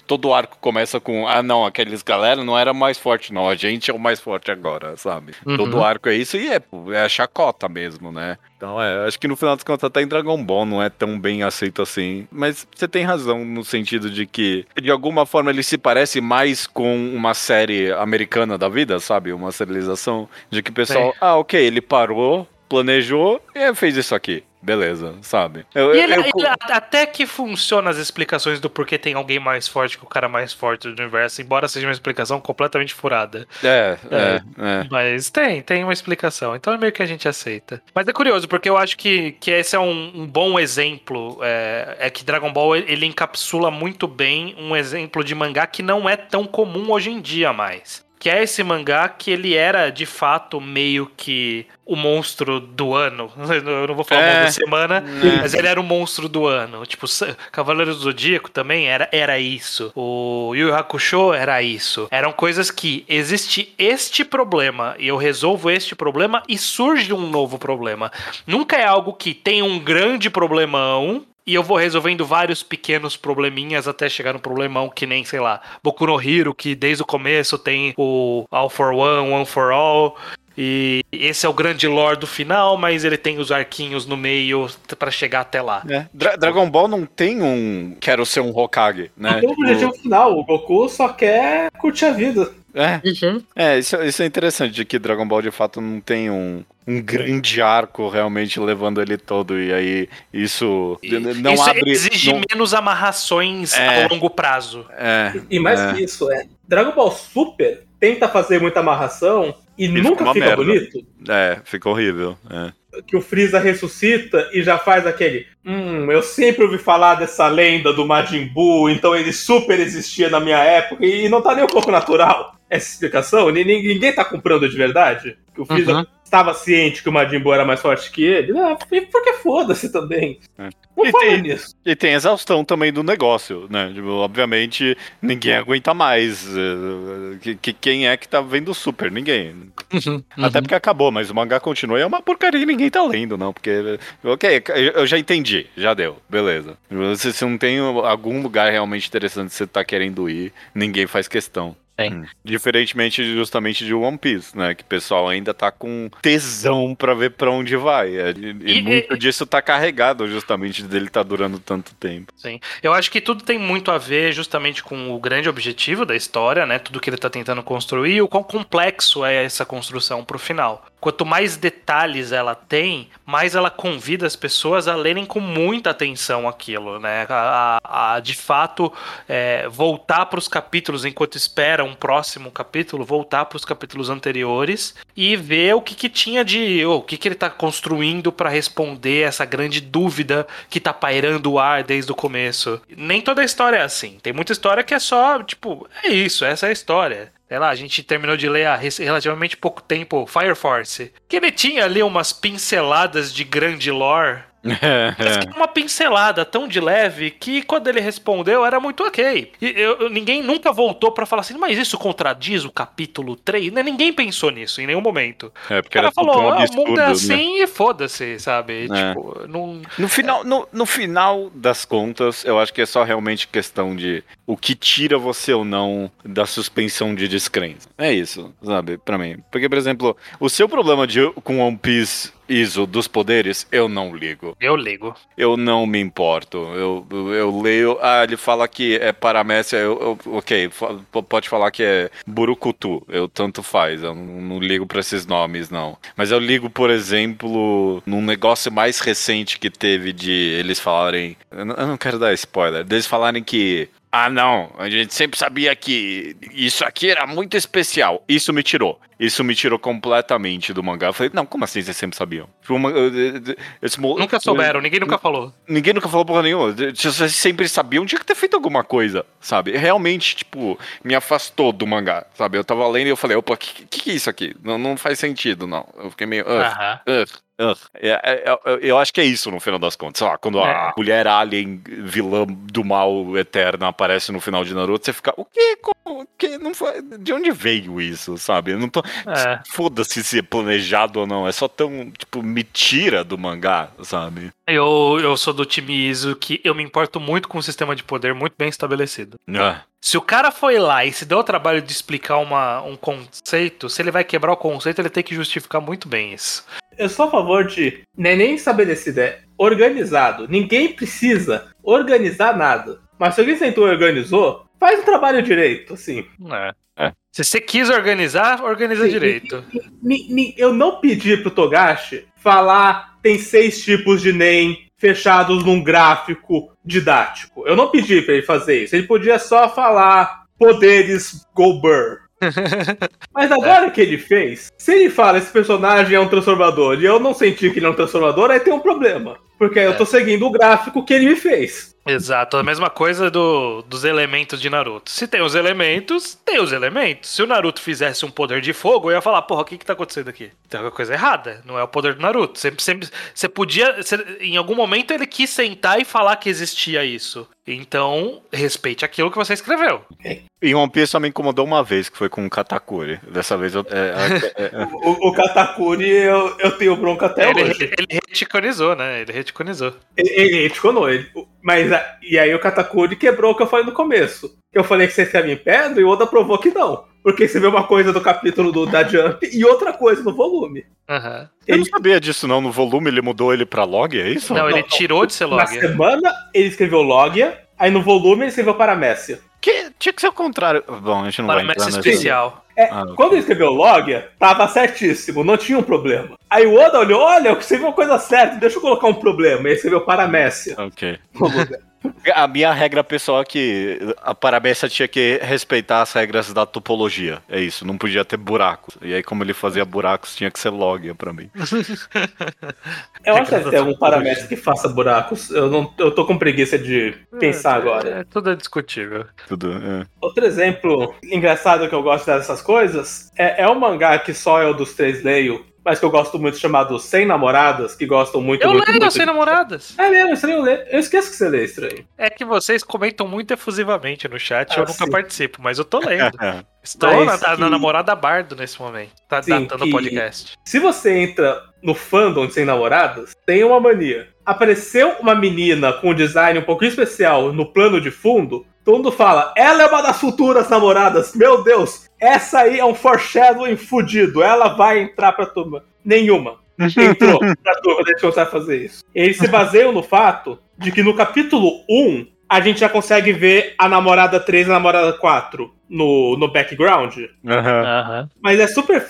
todo arco começa com, ah não, aqueles galera não era mais forte não, a gente é o mais forte agora, sabe? Uhum. Todo arco é isso e é, é a chacota mesmo, né? Então é, acho que no final das contas até em Dragon Ball não é tão bem aceito assim. Mas você tem razão no sentido de que, de alguma forma, ele se parece mais com uma série americana da vida, sabe? Uma serialização de que o pessoal, ah, ok, ele parou, planejou e fez isso aqui. Beleza, sabe? Eu, E ele, eu- ele- até que funciona as explicações do porquê tem alguém mais forte que o cara mais forte do universo, embora seja uma explicação completamente furada. É, é, é. Mas tem, tem uma explicação. Então é meio que a gente aceita. Mas é curioso, porque eu acho que, que esse é um, um bom exemplo. É, é que Dragon Ball ele encapsula muito bem um exemplo de mangá que não é tão comum hoje em dia mais. Que é esse mangá que ele era, de fato, meio que o monstro do ano. [LAUGHS] Eu não vou falar É. monstro da semana, É. mas ele era o monstro do ano. Tipo, Sa- Cavaleiro do Zodíaco também era, era isso. O Yu Yu Hakusho era isso. Eram coisas que existe este problema e eu resolvo este problema e surge um novo problema. Nunca é algo que tem um grande problemão e eu vou resolvendo vários pequenos probleminhas até chegar no problemão que nem, sei lá, Boku no Hero, que desde o começo tem o All for One, One for All. E esse é o grande lore do final, mas ele tem os arquinhos no meio pra chegar até lá. É. Dra- Dragon Ball não tem um quero ser um Hokage, né? Não tem um Tipo, objetivo final, o Goku só quer curtir a vida. é, É, isso, isso é interessante, de que Dragon Ball de fato não tem um, um grande arco realmente levando ele todo, e aí isso não Isso abre. exige não- menos amarrações É. a longo prazo. é, E mais é. que isso, é. Dragon Ball Super tenta fazer muita amarração e, fica nunca fica merda. bonito. É, fica horrível. É. Que o Freeza ressuscita e já faz aquele. Hum, eu sempre ouvi falar dessa lenda do Majin Buu, então ele super existia na minha época e não tá nem um pouco natural essa explicação. Ni- ni- Ninguém tá comprando de verdade. Que o Freeza Uhum. estava ciente que o Majin Buu era mais forte que ele. Não, e porque foda-se também. É. Não E fala tem- nisso. E tem exaustão também do negócio, né? Tipo, obviamente, ninguém aguenta mais. eh, que, que- quem é que tá vendo Super? Ninguém. Uhum. Até porque acabou, mas o mangá continua e é uma porcaria e ninguém tá lendo, não. Porque, ok, eu já entendi, já deu, beleza. Se você não tem algum lugar realmente interessante que você tá querendo ir, ninguém faz questão. Tem. Hum. Diferentemente justamente de One Piece, né? Que o pessoal ainda tá com tesão pra ver pra onde vai. É, E, e E- muito e- disso tá carregado justamente dele tá durando tanto tempo. Sim. Eu acho que tudo tem muito a ver justamente com o grande objetivo da história, né? Tudo que ele tá tentando construir e o quão complexo é essa construção pro final. Quanto mais detalhes ela tem, mais ela convida as pessoas a lerem com muita atenção aquilo, né? A, a- a, de fato é, voltar para os capítulos enquanto espera um próximo capítulo, voltar para os capítulos anteriores e ver o que, que tinha de. ou o que, que ele tá construindo para responder essa grande dúvida que tá pairando o ar desde o começo. Nem toda a história é assim. Tem muita história que é só, tipo, é isso, essa é a história. Sei lá, a gente terminou de ler há relativamente pouco tempo Fire Force. Que ele tinha ali umas pinceladas de grande lore. Mas que uma pincelada tão de leve que quando ele respondeu era muito ok. E eu- ninguém nunca voltou pra falar assim, mas isso contradiz o capítulo 3? Né? Ninguém pensou nisso em nenhum momento. É, O porque cara era tudo falou, um ah, o absurdo, mundo é né? assim e foda-se, sabe? É. Tipo, não. No final, no, no final das contas, eu acho que é só realmente questão de o que tira você ou não da suspensão de descrença. É isso, sabe, pra mim. Porque, por exemplo, o seu problema de, com One Piece ISO dos poderes, eu não ligo. Eu ligo. Eu não me importo. Eu, eu, eu leio. Ah, ele fala que é paramécia. Eu, eu- ok, pode falar que é burucutu. Eu tanto faz. Eu não, não ligo pra esses nomes, não. Mas eu ligo, por exemplo, num negócio mais recente que teve de eles falarem. Eu não quero dar spoiler. Deles falarem que Ah, não. A gente sempre sabia que isso aqui era muito especial. Isso me tirou. Isso me tirou completamente do mangá. Eu falei, não, como assim vocês sempre sabiam? Tipo, Nunca souberam, ninguém nunca falou. Ninguém nunca falou porra nenhuma. Se vocês sempre sabiam, tinha que ter feito alguma coisa, sabe? Realmente, tipo, me afastou do mangá, sabe? Eu tava lendo e eu falei, opa, o que, que, que é isso aqui? Não, não faz sentido, não. Eu fiquei meio. "Ugh, Aham. Ugh, ugh." É, é, é, eu acho que é isso no final das contas. Lá, quando a É. mulher alien, vilã do mal eterna, aparece no final de Naruto, você fica, o quê? Como? O quê? Não foi... De onde veio isso, sabe? Eu não tô. É. Foda-se se é planejado ou não. É só tão, tipo, me tira do mangá, sabe? Eu, eu sou do time Iso que eu me importo muito com um sistema de poder muito bem estabelecido. Ah. Se o cara foi lá e se deu o trabalho de explicar uma, um conceito, se ele vai quebrar o conceito, ele tem que justificar muito bem isso. Eu sou a favor de. Não é nem estabelecido, é organizado. Ninguém precisa organizar nada. Mas se alguém sentou e organizou, faz o trabalho direito, assim. É. É. Se você quis organizar, organiza Sim, direito. Ni- ni- Eu não pedi pro Togashi falar tem seis tipos de NEM fechados num gráfico didático. Eu não pedi pra ele fazer isso. Ele podia só falar poderes Goldberg. [LAUGHS] Mas agora que ele fez, se ele fala esse personagem é um transformador e eu não senti que ele é um transformador, aí tem um problema. Porque aí eu tô seguindo o gráfico que ele me fez. Exato, a mesma coisa do, dos elementos de Naruto. Se tem os elementos, tem os elementos. Se o Naruto fizesse um poder de fogo, eu ia falar, porra, o que que tá acontecendo aqui? Tem alguma coisa errada, não é o poder do Naruto. Sempre, sempre, você podia, você- em algum momento ele quis sentar e falar que existia isso. Então, respeite aquilo que você escreveu. E One Piece só me incomodou uma vez, que foi com o Katakuri. Dessa vez eu. É, é, é, [LAUGHS] O, o Katakuri, eu, eu tenho bronca até ele, hoje. ele reticonizou, né? Ele reticonizou. Ele, ele retconou ele. Mas, e aí o Katakuri quebrou o que eu falei no começo. Que eu falei que você escreve em pedra e o Oda provou que não. Porque você vê uma coisa do capítulo do, da Jump e outra coisa no volume. Aham. eu não Ele- sabia disso, não. No volume ele mudou ele pra log, é isso? Não, ele não. tirou de ser Na log. semana ele escreveu Logia, aí no volume ele escreveu Paramécia. Que, tinha que ser o contrário. Bom, a gente não Para vai entrar especial. É, Ah. Quando ele escreveu Logia, tava certíssimo, não tinha um problema. Aí o Oda olhou, olha, eu escrevi uma coisa certa, deixa eu colocar um problema. E ele escreveu Paramécia. Ok. A minha regra pessoal é que a Parabéns tinha que respeitar as regras da topologia. É isso, não podia ter buracos. E aí, como ele fazia buracos, tinha que ser log pra mim. [LAUGHS] Eu acho que deve ter algum Paramécia que faça buracos. Eu, não, eu tô com preguiça de pensar agora. É, tudo é discutível. Tudo. é. Outro exemplo engraçado que eu gosto dessas coisas é, é um mangá que só eu dos três leio, mas que eu gosto muito, chamado Sem Namoradas, que gostam muito, Eu muito, leio muito. sem namoradas. É mesmo, estranho eu ler. Eu esqueço que você lê estranho. É que vocês comentam muito efusivamente no chat, Ah, eu nunca sim. participo, mas eu tô lendo. [LAUGHS] Estou na, na que- namorada Bardo nesse momento. Tá Sim, datando o podcast. Se você entra no fandom de Sem Namoradas, tem uma mania. Apareceu uma menina com um design um pouquinho especial no plano de fundo, todo mundo fala, ela é uma das futuras namoradas, meu Deus, essa aí é um foreshadowing fudido, ela vai entrar pra turma. Nenhuma. [LAUGHS] Entrou pra turma, deixa eu fazer isso. Eles se baseiam no fato de que no capítulo 1, a gente já consegue ver a namorada 3 e a namorada 4 no, no background. Aham. Aham. Mas é super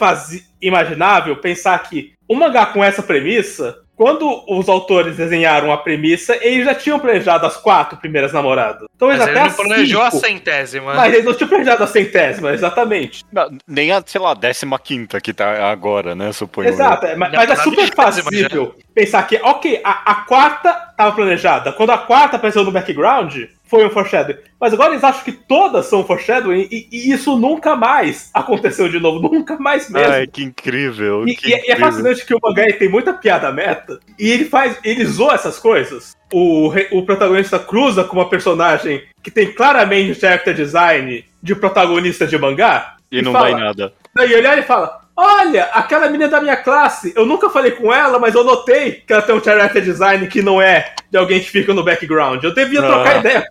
imaginável pensar que um mangá com essa premissa, quando os autores desenharam a premissa, eles já tinham planejado as quatro primeiras namoradas. Então Mas eles ele até não planejou a cinco, centésima. Mas eles não tinham planejado a centésima, exatamente. Não, Nem a, sei lá, décima quinta que tá agora, né? Suponho. eu. Exato, é, mas, mas é super fazível pensar que, ok, a, a quarta tava planejada. Quando a quarta apareceu no background, foi um foreshadowing. Mas agora eles acham que todas são foreshadowing e, e isso nunca mais aconteceu de novo. [LAUGHS] Nunca mais mesmo. Ai, que incrível. E, que e é- e é incrível. fascinante que o mangá tem muita piada meta e ele faz. ele zoa essas coisas. O, o protagonista cruza com uma personagem que tem claramente character design de protagonista de mangá. E não fala, vai nada. Daí ele olha e fala: Olha, aquela menina da minha classe, eu nunca falei com ela, mas eu notei que ela tem um character design que não é de alguém que fica no background. Eu devia trocar Ah. ideia.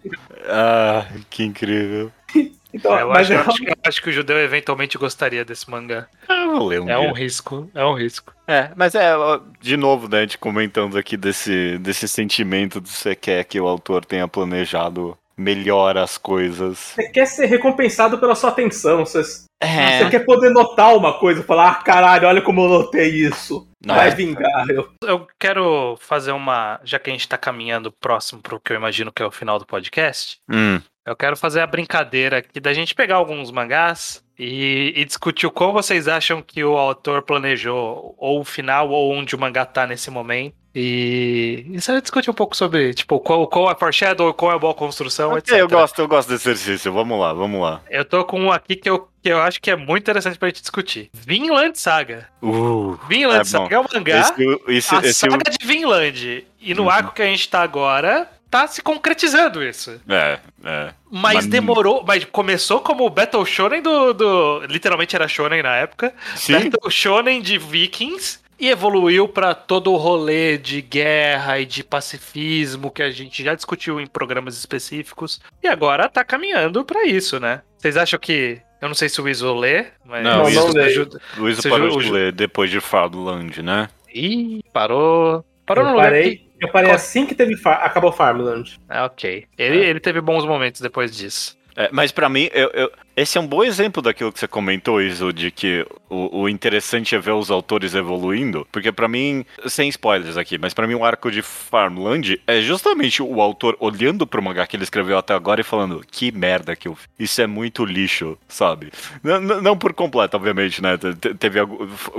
Ah, que incrível. [LAUGHS] Então, eu, mas acho, é, eu acho que, eu acho que o judeu eventualmente gostaria desse mangá. Ah, eu vou ler um É dia. um risco, é um risco. É, mas é, ó, de novo, né, a gente comentando aqui desse, desse sentimento de você quer que o autor tenha planejado melhor as coisas. você quer ser recompensado pela sua atenção. Você, É. você quer poder notar uma coisa, falar, ah, caralho, olha como eu notei isso. Não, Vai é. vingar. Eu, Eu quero fazer uma. Já que a gente tá caminhando próximo pro que eu imagino que é o final do podcast, Hum, Eu quero fazer a brincadeira aqui da gente pegar alguns mangás e, e discutir o como vocês acham que o autor planejou, ou o final, ou onde o mangá tá nesse momento. E isso aí discutir um pouco sobre, tipo, qual, qual é foreshadow, qual é a boa construção, Ok, etc. eu gosto, eu gosto desse exercício. Vamos lá, vamos lá. Eu tô com um aqui que eu, que eu acho que é muito interessante pra gente discutir. Vinland Saga. Uh, Vinland É. Saga é um mangá, esse, esse, a esse, saga de Vinland. E no Uhum. arco que a gente tá agora, tá se concretizando isso. é, é. Mas Mas- demorou, mas começou como o Battle Shonen do, do. Literalmente era Shonen na época. Sim, Battle Shonen de Vikings. E evoluiu pra todo o rolê de guerra e de pacifismo que a gente já discutiu em programas específicos. E agora tá caminhando pra isso, né? Vocês acham que. Eu não sei se o Iso lê, mas. Não, não leio. ajuda. Luiz Você parou ju- de ler depois de Farland, né? Ih, parou. Parou no Eu lugar. parei, que- eu parei assim que teve Far- acabou Farmland. Ah, ok. Ele, ele teve bons momentos depois disso. É, mas pra mim, eu- eu- esse é um bom exemplo daquilo que você comentou, Iso, de que o, o interessante é ver os autores evoluindo, porque pra mim, sem spoilers aqui, mas pra mim o arco de Farmland é justamente o autor olhando pro mangá que ele escreveu até agora e falando, que merda que eu fiz. Isso é muito lixo, sabe? Não, não- por completo, obviamente, né? Te- te- Teve,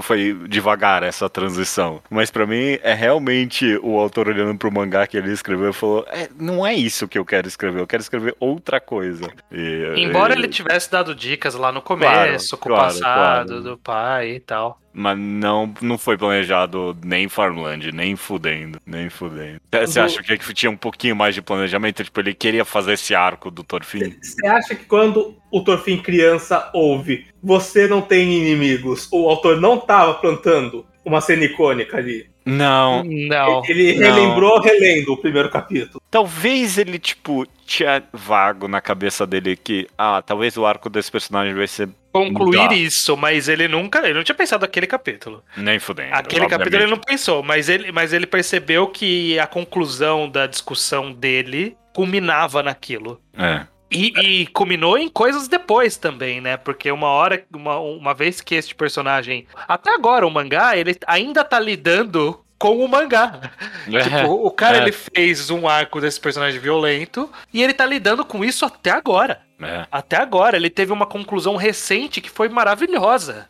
foi devagar essa transição, mas pra mim é realmente o autor olhando pro mangá que ele escreveu e falou, é, não é isso que eu quero escrever, eu quero escrever outra coisa. E- Embora e- ele tivesse dado dicas lá no começo, com o claro, passado claro. do pai e tal. Mas não, não foi planejado nem Farmland, nem fudendo, nem fudendo. Você Do- acha que tinha um pouquinho mais de planejamento? Tipo, ele queria fazer esse arco do Torfin? Você acha que quando o Torfin criança ouve você não tem inimigos, o autor não tava plantando uma cena icônica ali? Não. Não. Ele não. relembrou relendo o primeiro capítulo. Talvez ele, tipo, tinha vago na cabeça dele que, ah, talvez o arco desse personagem vai ser Concluir Dá. isso, mas ele nunca. Ele não tinha pensado naquele capítulo. nem fudendo. Aquele capítulo ele obviamente. não pensou, mas ele, mas ele percebeu que a conclusão da discussão dele culminava naquilo. É. E, e culminou em coisas depois também, né? Porque uma hora, uma, uma vez que este personagem. Até agora, o mangá, ele ainda tá lidando com o mangá. [LAUGHS] Tipo, o cara é. ele fez um arco desse personagem violento e ele tá lidando com isso até agora. É. Até agora, ele teve uma conclusão recente que foi maravilhosa.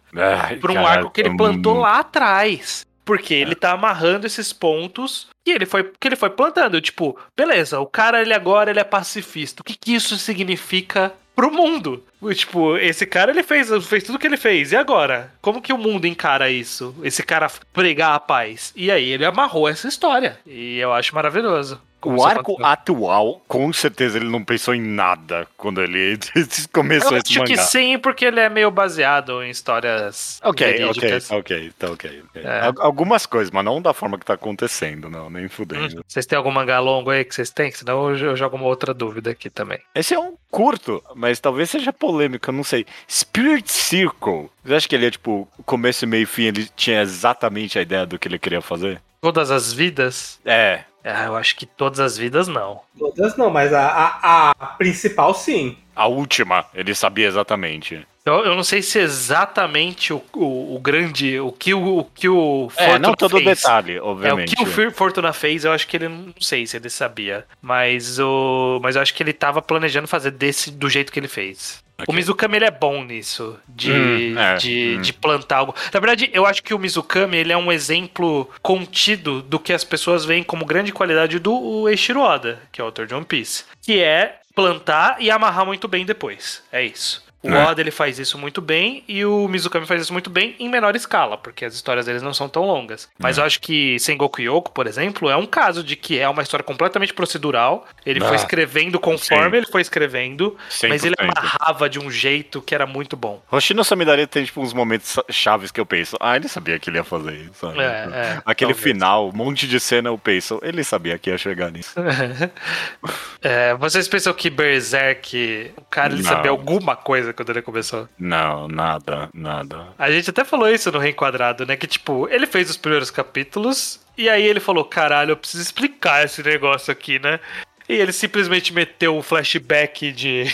Por um cara, arco que ele hum, plantou lá atrás. Porque ele tá amarrando esses pontos que ele foi, que ele foi plantando. Tipo, beleza, o cara ele agora ele é pacifista. O que, que isso significa pro mundo? Tipo, esse cara ele fez, fez tudo que ele fez. E agora? Como que o mundo encara isso? Esse cara pregar a paz? E aí ele amarrou essa história. E eu acho maravilhoso. O arco atual, com certeza ele não pensou em nada quando ele [LAUGHS] começou Eu esse acho que mangá. sim, porque ele é meio baseado em histórias Ok, ok, ok, tá ok. ok. É. Al- Algumas coisas, mas não da forma que tá acontecendo, não, nem fudendo. Hum, Vocês têm algum mangá longo aí que vocês têm? Senão eu jogo uma outra dúvida aqui também. Esse é um curto, mas talvez seja polêmico, eu não sei. Spirit Circle. Você acha que ele é tipo, começo, meio e fim, ele tinha exatamente a ideia do que ele queria fazer? Todas as vidas? É. Ah, eu acho que todas as vidas não. Todas não, mas a, a, a principal sim. A última, ele sabia exatamente. Eu, eu não sei se exatamente o, o, o grande. O que o, o, que o É, não todo o fez. detalhe, É, o obviamente. que o Fortuna fez, eu acho que ele não sei se ele sabia. Mas o. Mas eu acho que ele tava planejando fazer desse do jeito que ele fez. Ok. O Mizukami ele é bom nisso, de, Hum, é, de, hum. de plantar algo. Na verdade, eu acho que o Mizukami ele é um exemplo contido do que as pessoas veem como grande qualidade do Eiichiro Oda, que é o autor de One Piece, que é plantar e amarrar muito bem depois. É isso. O É. Oda ele faz isso muito bem e o Mizukami faz isso muito bem em menor escala, porque as histórias deles não são tão longas. Mas É. eu acho que Sengoku Yoko, por exemplo, é um caso de que é uma história completamente procedural. Ele foi Ah, escrevendo conforme sim. ele foi escrevendo, mas ele 100%. amarrava de um jeito que era muito bom. Hoshino Samidare tem tipo uns momentos chaves que eu penso, ah, ele sabia que ele ia fazer isso. É, é, Aquele talvez. final, um monte de cena eu penso, ele sabia que ia chegar nisso. [LAUGHS] É, vocês pensam que Berserk, o cara ele Não. sabia alguma coisa quando ele começou? Não, nada, nada. A gente até falou isso no Reenquadrado, né? Que tipo, ele fez os primeiros capítulos e aí ele falou: caralho, eu preciso explicar esse negócio aqui, né? E ele simplesmente meteu um flashback de,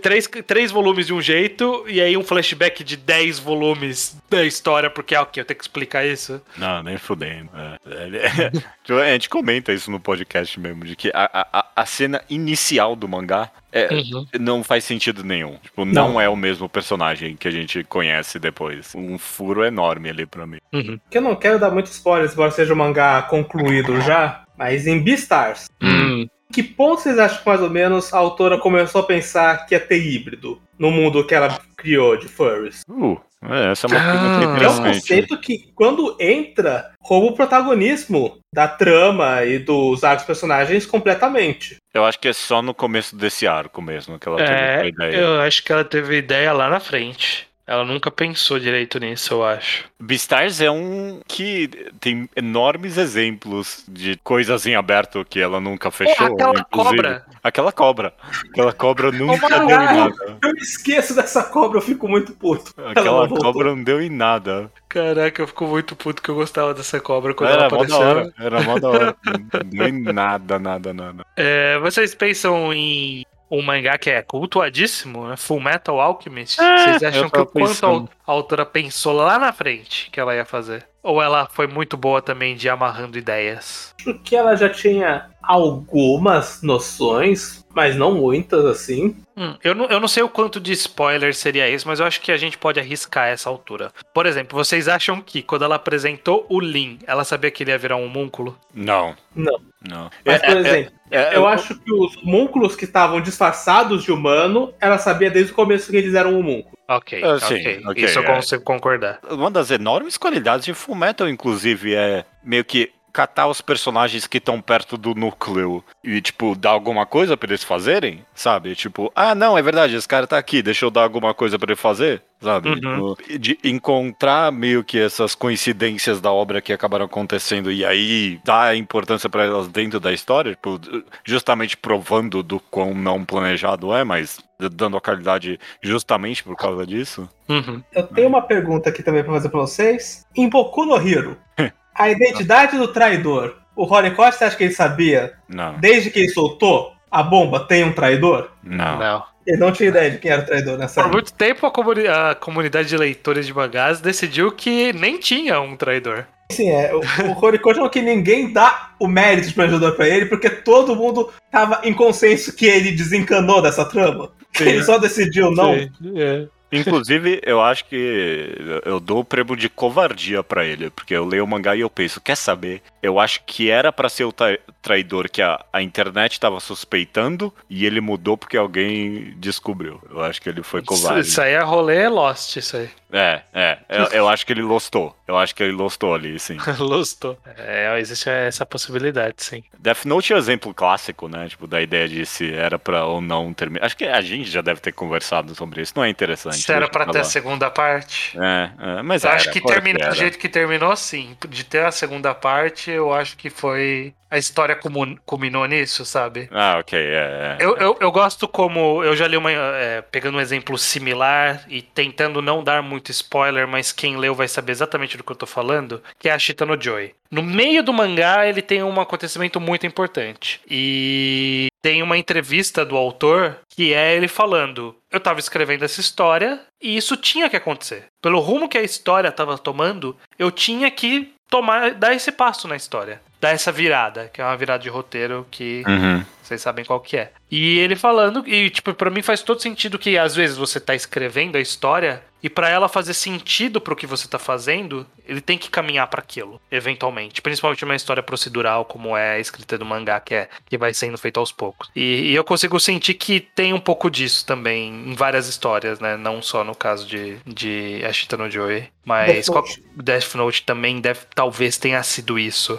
Três, três volumes de um jeito, e aí um flashback de 10 volumes da história, porque, ah, ok, eu tenho que explicar isso. Não, nem fudendo. É. [LAUGHS] Tipo, a gente comenta isso no podcast mesmo, de que a, a, a cena inicial do mangá é, uhum. não faz sentido nenhum. Tipo, não. não. é o mesmo personagem que a gente conhece depois. Um furo enorme ali pra mim. Uhum. Que eu não quero dar muito spoiler, embora seja um mangá concluído já, mas em Beastars. Hum. Que ponto vocês acham que mais ou menos a autora começou a pensar que ia ter híbrido no mundo que ela criou de furries? Uh, é, essa é uma ah, É um conceito que, quando entra, rouba o protagonismo da trama e dos arcos personagens completamente. Eu acho que é só no começo desse arco mesmo que ela teve é, a ideia. Eu acho que ela teve ideia lá na frente. Ela nunca pensou direito nisso, eu acho. Beastars é um que tem enormes exemplos de coisas em aberto que ela nunca fechou. Oh, aquela cobra. Aquela cobra. Aquela cobra nunca oh, deu em nada. Eu esqueço dessa cobra, eu fico muito puto. Aquela cobra não deu em nada. Caraca, eu fico muito puto que eu gostava dessa cobra quando era ela apareceu. Hora, era mó da hora. não deu em nada, nada, nada. É, vocês pensam em um mangá que é cultuadíssimo, né? Full Metal Alchemist. É, Vocês acham que o quanto a autora pensou lá na frente que ela ia fazer? Ou ela foi muito boa também de amarrando ideias? Acho que ela já tinha algumas noções, mas não muitas assim. Hum, eu, não, eu não sei o quanto de spoiler seria isso, mas eu acho que a gente pode arriscar essa altura. Por exemplo, vocês acham que quando ela apresentou o Lin, ela sabia que ele ia virar um homúnculo? Não. Não. Não. Mas, por é, é exemplo, é, é, eu, eu acho que os homúnculos que estavam disfarçados de humano, ela sabia desde o começo que eles eram um homúnculo. Ok, sim, okay. okay. Isso eu consigo concordar. Uma das enormes qualidades de Fullmetal, inclusive, é meio que catar os personagens que estão perto do núcleo e, tipo, dar alguma coisa para eles fazerem, sabe? Tipo, ah, não, é verdade, esse cara tá aqui, deixa eu dar alguma coisa para ele fazer, sabe? Uhum. Tipo, de encontrar meio que essas coincidências da obra que acabaram acontecendo e aí dar importância para elas dentro da história, tipo, justamente provando do quão não planejado é, mas dando a qualidade justamente por causa disso. Uhum. Eu tenho uma pergunta aqui também para fazer para vocês. Em Boku no Hero, [LAUGHS] A identidade do traidor. O Horikoshi, você acha que ele sabia? Não. Desde que ele soltou a bomba, tem um traidor? Não. Não. Ele não tinha ideia de quem era o traidor nessa Por muito tempo, a, comuni a, comunidade de leitores de mangás decidiu que nem tinha um traidor. Sim, é. O, o Horikoshi não que ninguém dá o mérito de traidor pra ele, porque todo mundo tava em consenso que ele desencanou dessa trama. Sim. Ele só decidiu não. Sim, é. Inclusive, eu acho que eu dou o prêmio de covardia para ele, porque eu leio o mangá e eu penso, quer saber? Eu acho que era para ser o traidor que a, a internet estava suspeitando e ele mudou porque alguém descobriu. Eu acho que ele foi covarde. Isso aí é rolê Lost, isso aí. É, é. Eu, eu acho que ele lostou. Eu acho que ele lostou ali, sim. [LAUGHS] lostou. É, existe essa possibilidade, sim. Death Note é um exemplo clássico, né? Tipo, da ideia de se era pra ou não terminar. Acho que a gente já deve ter conversado sobre isso. Não é interessante. Se era pra ter a segunda parte. É, é mas eu era, acho que terminar do jeito que terminou, sim. De ter a segunda parte, eu acho que foi a história culminou nisso, sabe? Ah, ok, é. é. Eu, eu, eu, gosto como. Eu já li uma. É, pegando um exemplo similar e tentando não dar muito spoiler, mas quem leu vai saber exatamente do que eu tô falando, que é a Shita no Joy. No meio do mangá, ele tem um acontecimento muito importante. E tem uma entrevista do autor que é ele falando: Eu tava escrevendo essa história e isso tinha que acontecer. Pelo rumo que a história tava tomando, eu tinha que tomar, dar esse passo na história dar essa virada, que é uma virada de roteiro que uhum. vocês sabem qual que é. E ele falando, e tipo, para mim faz todo sentido que às vezes você tá escrevendo a história e para ela fazer sentido pro que você tá fazendo, ele tem que caminhar para aquilo, eventualmente. Principalmente uma história procedural, como é a escrita do mangá, que é que vai sendo feito aos poucos. E, e eu consigo sentir que tem um pouco disso também em várias histórias, né? Não só no caso de, de Ashita no Joy. Mas Death Note, Death Note também deve, talvez tenha sido isso.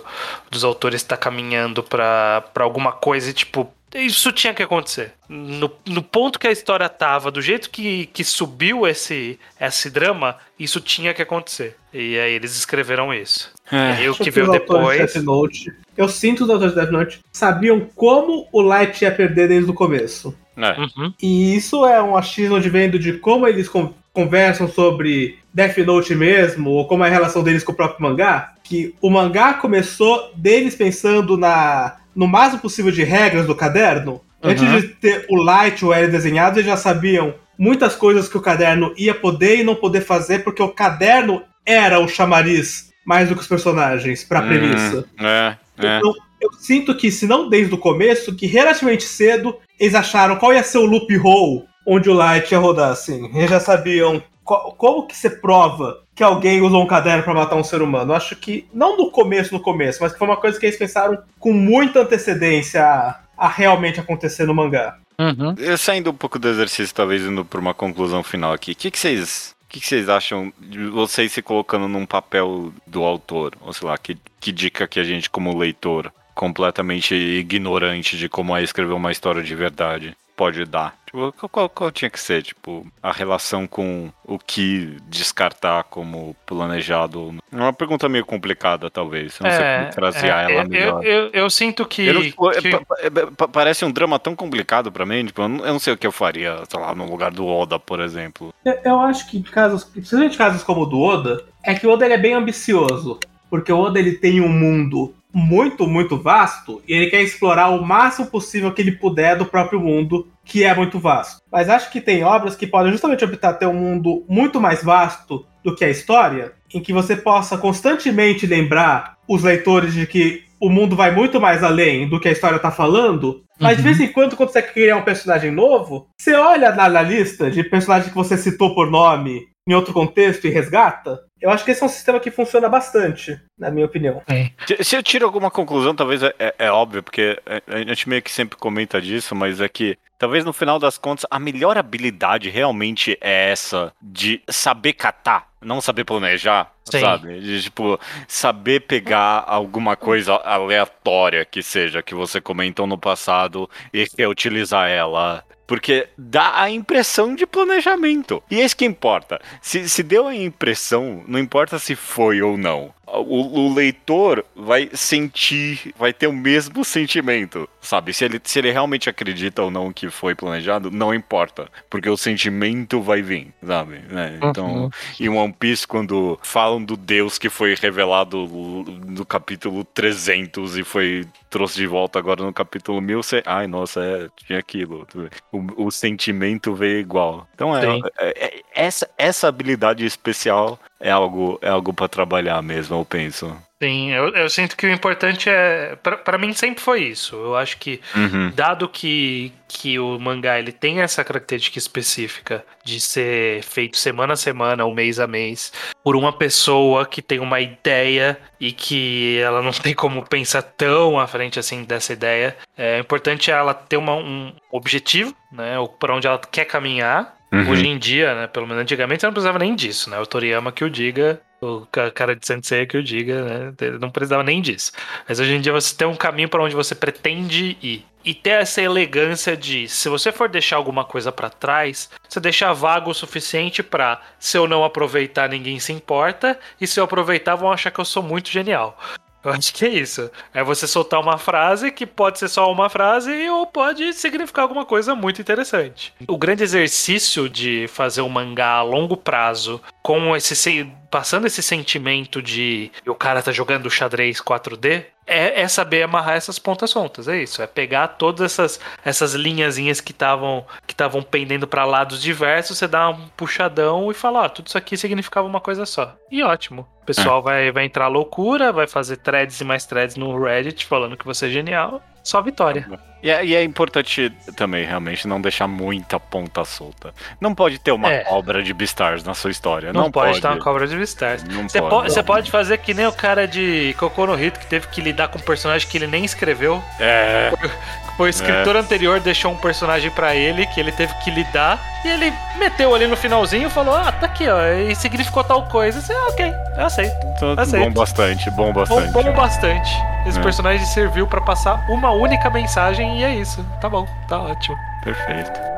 Dos autores estar tá caminhando para alguma coisa e, tipo, isso tinha que acontecer. No, no ponto que a história tava, do jeito que, que subiu esse, esse drama, isso tinha que acontecer. E aí eles escreveram isso. É. E o que veio depois. De Note, eu sinto os autores de Death Note sabiam como o Light ia perder desde o começo. É. Uhum. E isso é um achismo de vendo de como eles conversam sobre Death Note mesmo, ou como é a relação deles com o próprio mangá. Que o mangá começou deles pensando na no máximo possível de regras do caderno, Uhum. Antes de ter o Light, o L desenhado, eles já sabiam muitas coisas que o caderno ia poder e não poder fazer, porque o caderno era o chamariz mais do que os personagens para a hum, premissa. É, é. Então, eu sinto que, se não desde o começo, que relativamente cedo eles acharam qual ia ser o loophole onde o Light ia rodar, assim. Eles já sabiam como que você prova que alguém usou um caderno para matar um ser humano. Eu acho que, não no começo, no começo, mas que foi uma coisa que eles pensaram com muita antecedência a, a realmente acontecer no mangá. Uhum. Eu saindo um pouco do exercício, talvez indo para uma conclusão final aqui. O que, que vocês o que, que, vocês acham de vocês se colocando num papel do autor? Ou sei lá, que, que dica que a gente, como leitor, completamente ignorante de como é escrever uma história de verdade, pode dar? Tipo, qual, qual, tinha que ser, tipo, a relação com o que descartar como planejado? É uma pergunta meio complicada, talvez. Não é, sei como trazer é, ela melhor. Eu, eu, eu sinto que. Eu tipo, que... É, parece um drama tão complicado para mim, tipo, eu não, eu não, sei o que eu faria, sei lá, no lugar do Oda, por exemplo. Eu, eu acho que casos, principalmente casos como o do Oda, é que o Oda ele é bem ambicioso. Porque o Oda ele tem um mundo muito, muito vasto e ele quer explorar o máximo possível que ele puder do próprio mundo, que é muito vasto. Mas acho que tem obras que podem justamente optar ter um mundo muito mais vasto do que a história, em que você possa constantemente lembrar os leitores de que o mundo vai muito mais além do que a história está falando, mas uhum. de vez em quando, quando você quer criar um personagem novo, você olha na, na lista de personagens que você citou por nome em outro contexto e resgata, eu acho que esse é um sistema que funciona bastante, na minha opinião. É. Se eu tiro alguma conclusão, talvez é, é, é, óbvio, porque a gente meio que sempre comenta disso, mas é que talvez no final das contas a melhor habilidade realmente é essa de saber catar, não saber planejar, Sim. sabe? De, tipo, saber pegar alguma coisa aleatória que seja, que você comentou no passado e reutilizar ela porque dá a impressão de planejamento. E é isso que importa. Se, se deu a impressão, não importa se foi ou não o, o, leitor vai sentir, vai ter o mesmo sentimento, sabe? Se ele, se ele realmente acredita ou não que foi planejado, não importa, porque o sentimento vai vir, sabe? Né? Então, uhum. em One Piece, quando falam do Deus que foi revelado no capítulo 300 e foi trouxe de volta agora no capítulo 1000, você, ai, nossa, é, tinha aquilo. O, o sentimento veio igual. Então, é, é, é, essa, essa habilidade especial é algo, é algo para trabalhar mesmo, eu penso. Sim, eu, eu sinto que o importante é. para mim sempre foi isso. Eu acho que, uhum. dado que, que o mangá ele tem essa característica específica de ser feito semana a semana ou mês a mês, por uma pessoa que tem uma ideia e que ela não [LAUGHS] tem como pensar tão à frente assim dessa ideia, é importante ela ter uma, um objetivo, né? Para onde ela quer caminhar Uhum. Hoje em dia, né? Pelo menos antigamente você não precisava nem disso, né? O Toriyama que o diga, o cara de Sensei que o diga, né? Ele não precisava nem disso. Mas hoje em dia você tem um caminho para onde você pretende ir. E ter essa elegância de, se você for deixar alguma coisa para trás, você deixa vago o suficiente para, se eu não aproveitar, ninguém se importa, e se eu aproveitar, vão achar que eu sou muito genial. Eu acho que é isso. É você soltar uma frase que pode ser só uma frase ou pode significar alguma coisa muito interessante. O grande exercício de fazer um mangá a longo prazo com esse passando esse sentimento de o cara tá jogando xadrez 4D é, é, saber amarrar essas pontas soltas, é isso. É pegar todas essas, essas linhazinhas que estavam que estavam pendendo para lados diversos, você dá um puxadão e falar, ah, tudo isso aqui significava uma coisa só. E ótimo. O pessoal é. vai, vai entrar loucura, vai fazer threads e mais threads no Reddit falando que você é genial. Só vitória. E é, e é, importante também, realmente, não deixar muita ponta solta. Não pode ter uma é. cobra de Beastars na sua história. Não, não pode, pode ter uma cobra de Beastars. Você pode, você pode fazer que nem o cara de Cocô no Hito, que teve que lidar com um personagem que ele nem escreveu. É. [LAUGHS] O escritor é. anterior deixou um personagem para ele que ele teve que lidar. E ele meteu ali no finalzinho e falou: Ah, tá aqui, ó. E significou tal coisa. Você, ah, ok, eu aceito. Então, aceito. Bom bastante, bom bastante. Bom, bom bastante. Esse é. personagem serviu para passar uma única mensagem e é isso. Tá bom, tá ótimo. Perfeito.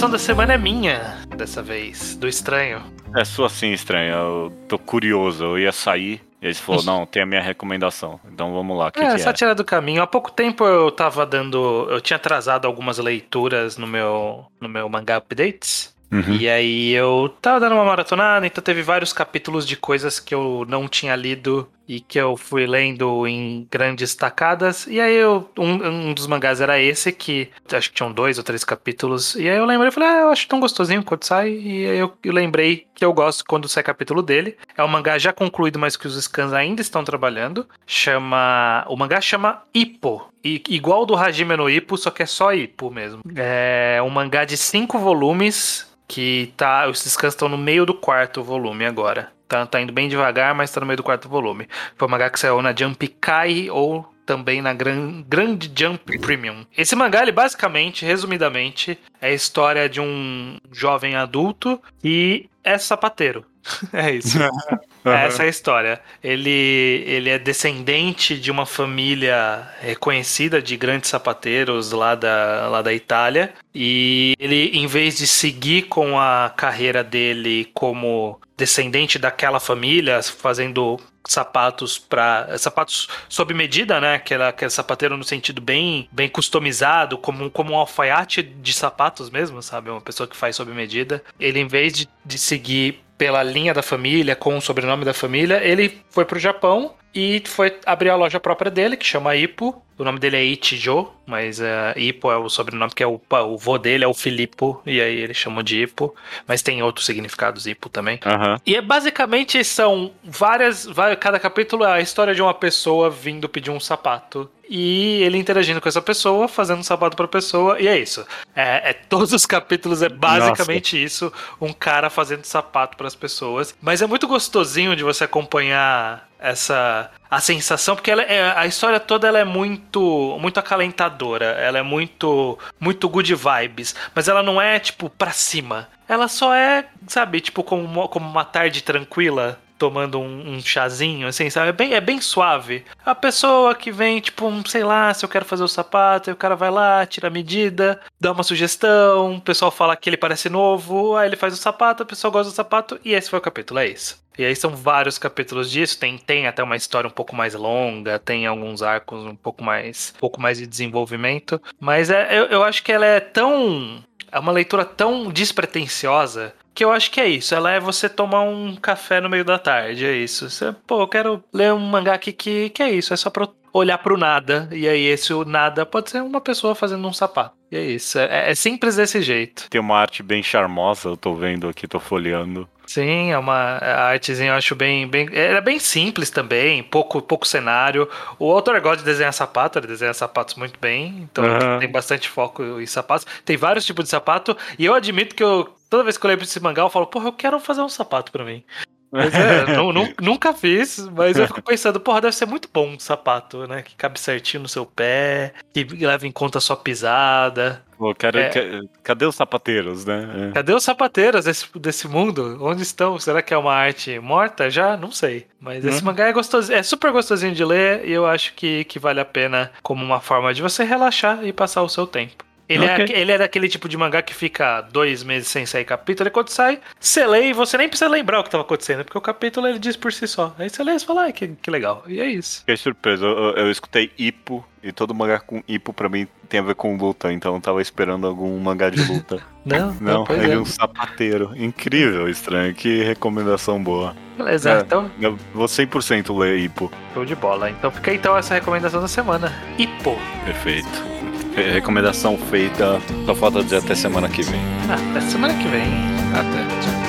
Recomendação da semana é minha, dessa vez, do estranho. É sua sim, estranho. Eu tô curioso. Eu ia sair. E você falou, não, tem a minha recomendação. Então vamos lá. Que, é, que só é? tirar do caminho. Há pouco tempo eu tava dando. Eu tinha atrasado algumas leituras no meu, no meu mangá updates. Uhum. E aí eu tava dando uma maratonada, então teve vários capítulos de coisas que eu não tinha lido e que eu fui lendo em grandes tacadas. E aí eu, um, um dos mangás era esse, que acho que tinham dois ou três capítulos. E aí eu lembrei, falei, ah, eu acho tão gostosinho quando sai. E aí eu, eu lembrei que eu gosto quando sai capítulo dele. É um mangá já concluído, mas que os scans ainda estão trabalhando. Chama. O mangá chama Ippo. I, igual do Hajime no Ippo, só que é só Ippo mesmo. É um mangá de cinco volumes que tá. Os descansos estão no meio do quarto volume agora. Tá, tá indo bem devagar, mas tá no meio do quarto volume. Foi um mangá que saiu na Jump Kai ou também na Gran, Grande Jump Premium. Esse mangá, ele basicamente, resumidamente, é a história de um jovem adulto e é sapateiro. [LAUGHS] é isso. [LAUGHS] Essa é a história. Ele, ele é descendente de uma família reconhecida de grandes sapateiros lá da, lá da Itália. E ele, em vez de seguir com a carreira dele como descendente daquela família, fazendo sapatos para sapatos sob medida, né? Aquela, aquele sapateiro no sentido bem bem customizado, como, como um alfaiate de sapatos mesmo, sabe? Uma pessoa que faz sob medida. Ele, em vez de, de seguir pela linha da família, com o sobrenome da família, ele foi pro Japão e foi abrir a loja própria dele, que chama Ippo. O nome dele é Ichijo, mas uh, Ippo é o sobrenome, que é o, o vô dele é o Filippo, e aí eles chamam de Ippo. Mas tem outros significados Ippo também. Aham. E é basicamente são várias, vai- Cada capítulo é a história de uma pessoa vindo pedir um sapato. E ele interagindo com essa pessoa, fazendo um sapato pra pessoa, e é isso. É, é- todos os capítulos é basicamente isso: um cara fazendo sapato pras pessoas. Mas é muito gostosinho de você acompanhar essa a sensação porque ela é, a história toda ela é muito muito acalentadora ela é muito muito good vibes mas ela não é tipo pra cima ela só é sabe tipo como uma, como uma tarde tranquila tomando um, um chazinho, assim, sabe? É bem, é bem suave. A pessoa que vem, tipo, um, sei lá, se eu quero fazer o sapato, aí o cara vai lá, tira a medida, dá uma sugestão, o pessoal fala que ele parece novo, aí ele faz o sapato, a pessoa gosta do sapato, e esse foi o capítulo, é isso. E aí são vários capítulos disso, tem, tem até uma história um pouco mais longa, tem alguns arcos um pouco mais, um pouco mais de desenvolvimento, mas é, eu, eu acho que ela é tão é uma leitura tão despretensiosa que eu acho que é isso. Ela é você tomar um café no meio da tarde, é isso. Você, pô, eu quero ler um mangá aqui que, que é isso, é só pra olhar pro nada. E aí esse nada pode ser uma pessoa fazendo um sapato. E é isso. É, é simples desse jeito. Tem uma arte bem charmosa, eu tô vendo aqui, tô folheando. Sim, é uma a artezinha eu acho bem, bem. É bem simples também, pouco, pouco cenário. O autor gosta de desenhar sapato, ele desenha sapatos muito bem, então Aham. tem bastante foco em sapatos. Tem vários tipos de sapato, e eu admito que eu, toda vez que eu lembro desse mangá, eu falo, porra, eu quero fazer um sapato pra mim. Mas é, [LAUGHS] nu- nunca fiz, mas eu fico pensando, porra, deve ser muito bom um sapato, né? Que cabe certinho no seu pé, que leva em conta a sua pisada. Pô, quero, É. cadê os sapateiros, né? Cadê os sapateiros desse, desse mundo? Onde estão? Será que é uma arte morta? Já? Não sei. Mas esse Hum. mangá é gostoso, é super gostosinho de ler e eu acho que, que vale a pena como uma forma de você relaxar e passar o seu tempo. Ele, é, Ok. aque- ele é daquele tipo de mangá que fica dois meses sem sair capítulo, e quando sai, você lê e você nem precisa lembrar o que estava acontecendo, porque o capítulo ele diz por si só. Aí você lê e você fala, ai, que, que legal. E é isso. Fiquei surpreso. Eu, eu- escutei Ipo e todo mangá com Ipo pra mim tem a ver com luta, então eu tava esperando algum mangá de luta. [LAUGHS] Não, Não, pois é é. um sapateiro. Incrível, estranho. Que recomendação boa. Beleza, É. então, Eu vou 100% ler Ipo. show de bola. Então fica então essa recomendação da semana. Ipo. Perfeito. Recomendação feita. Só falta dizer até semana que vem. Até semana que vem. Até.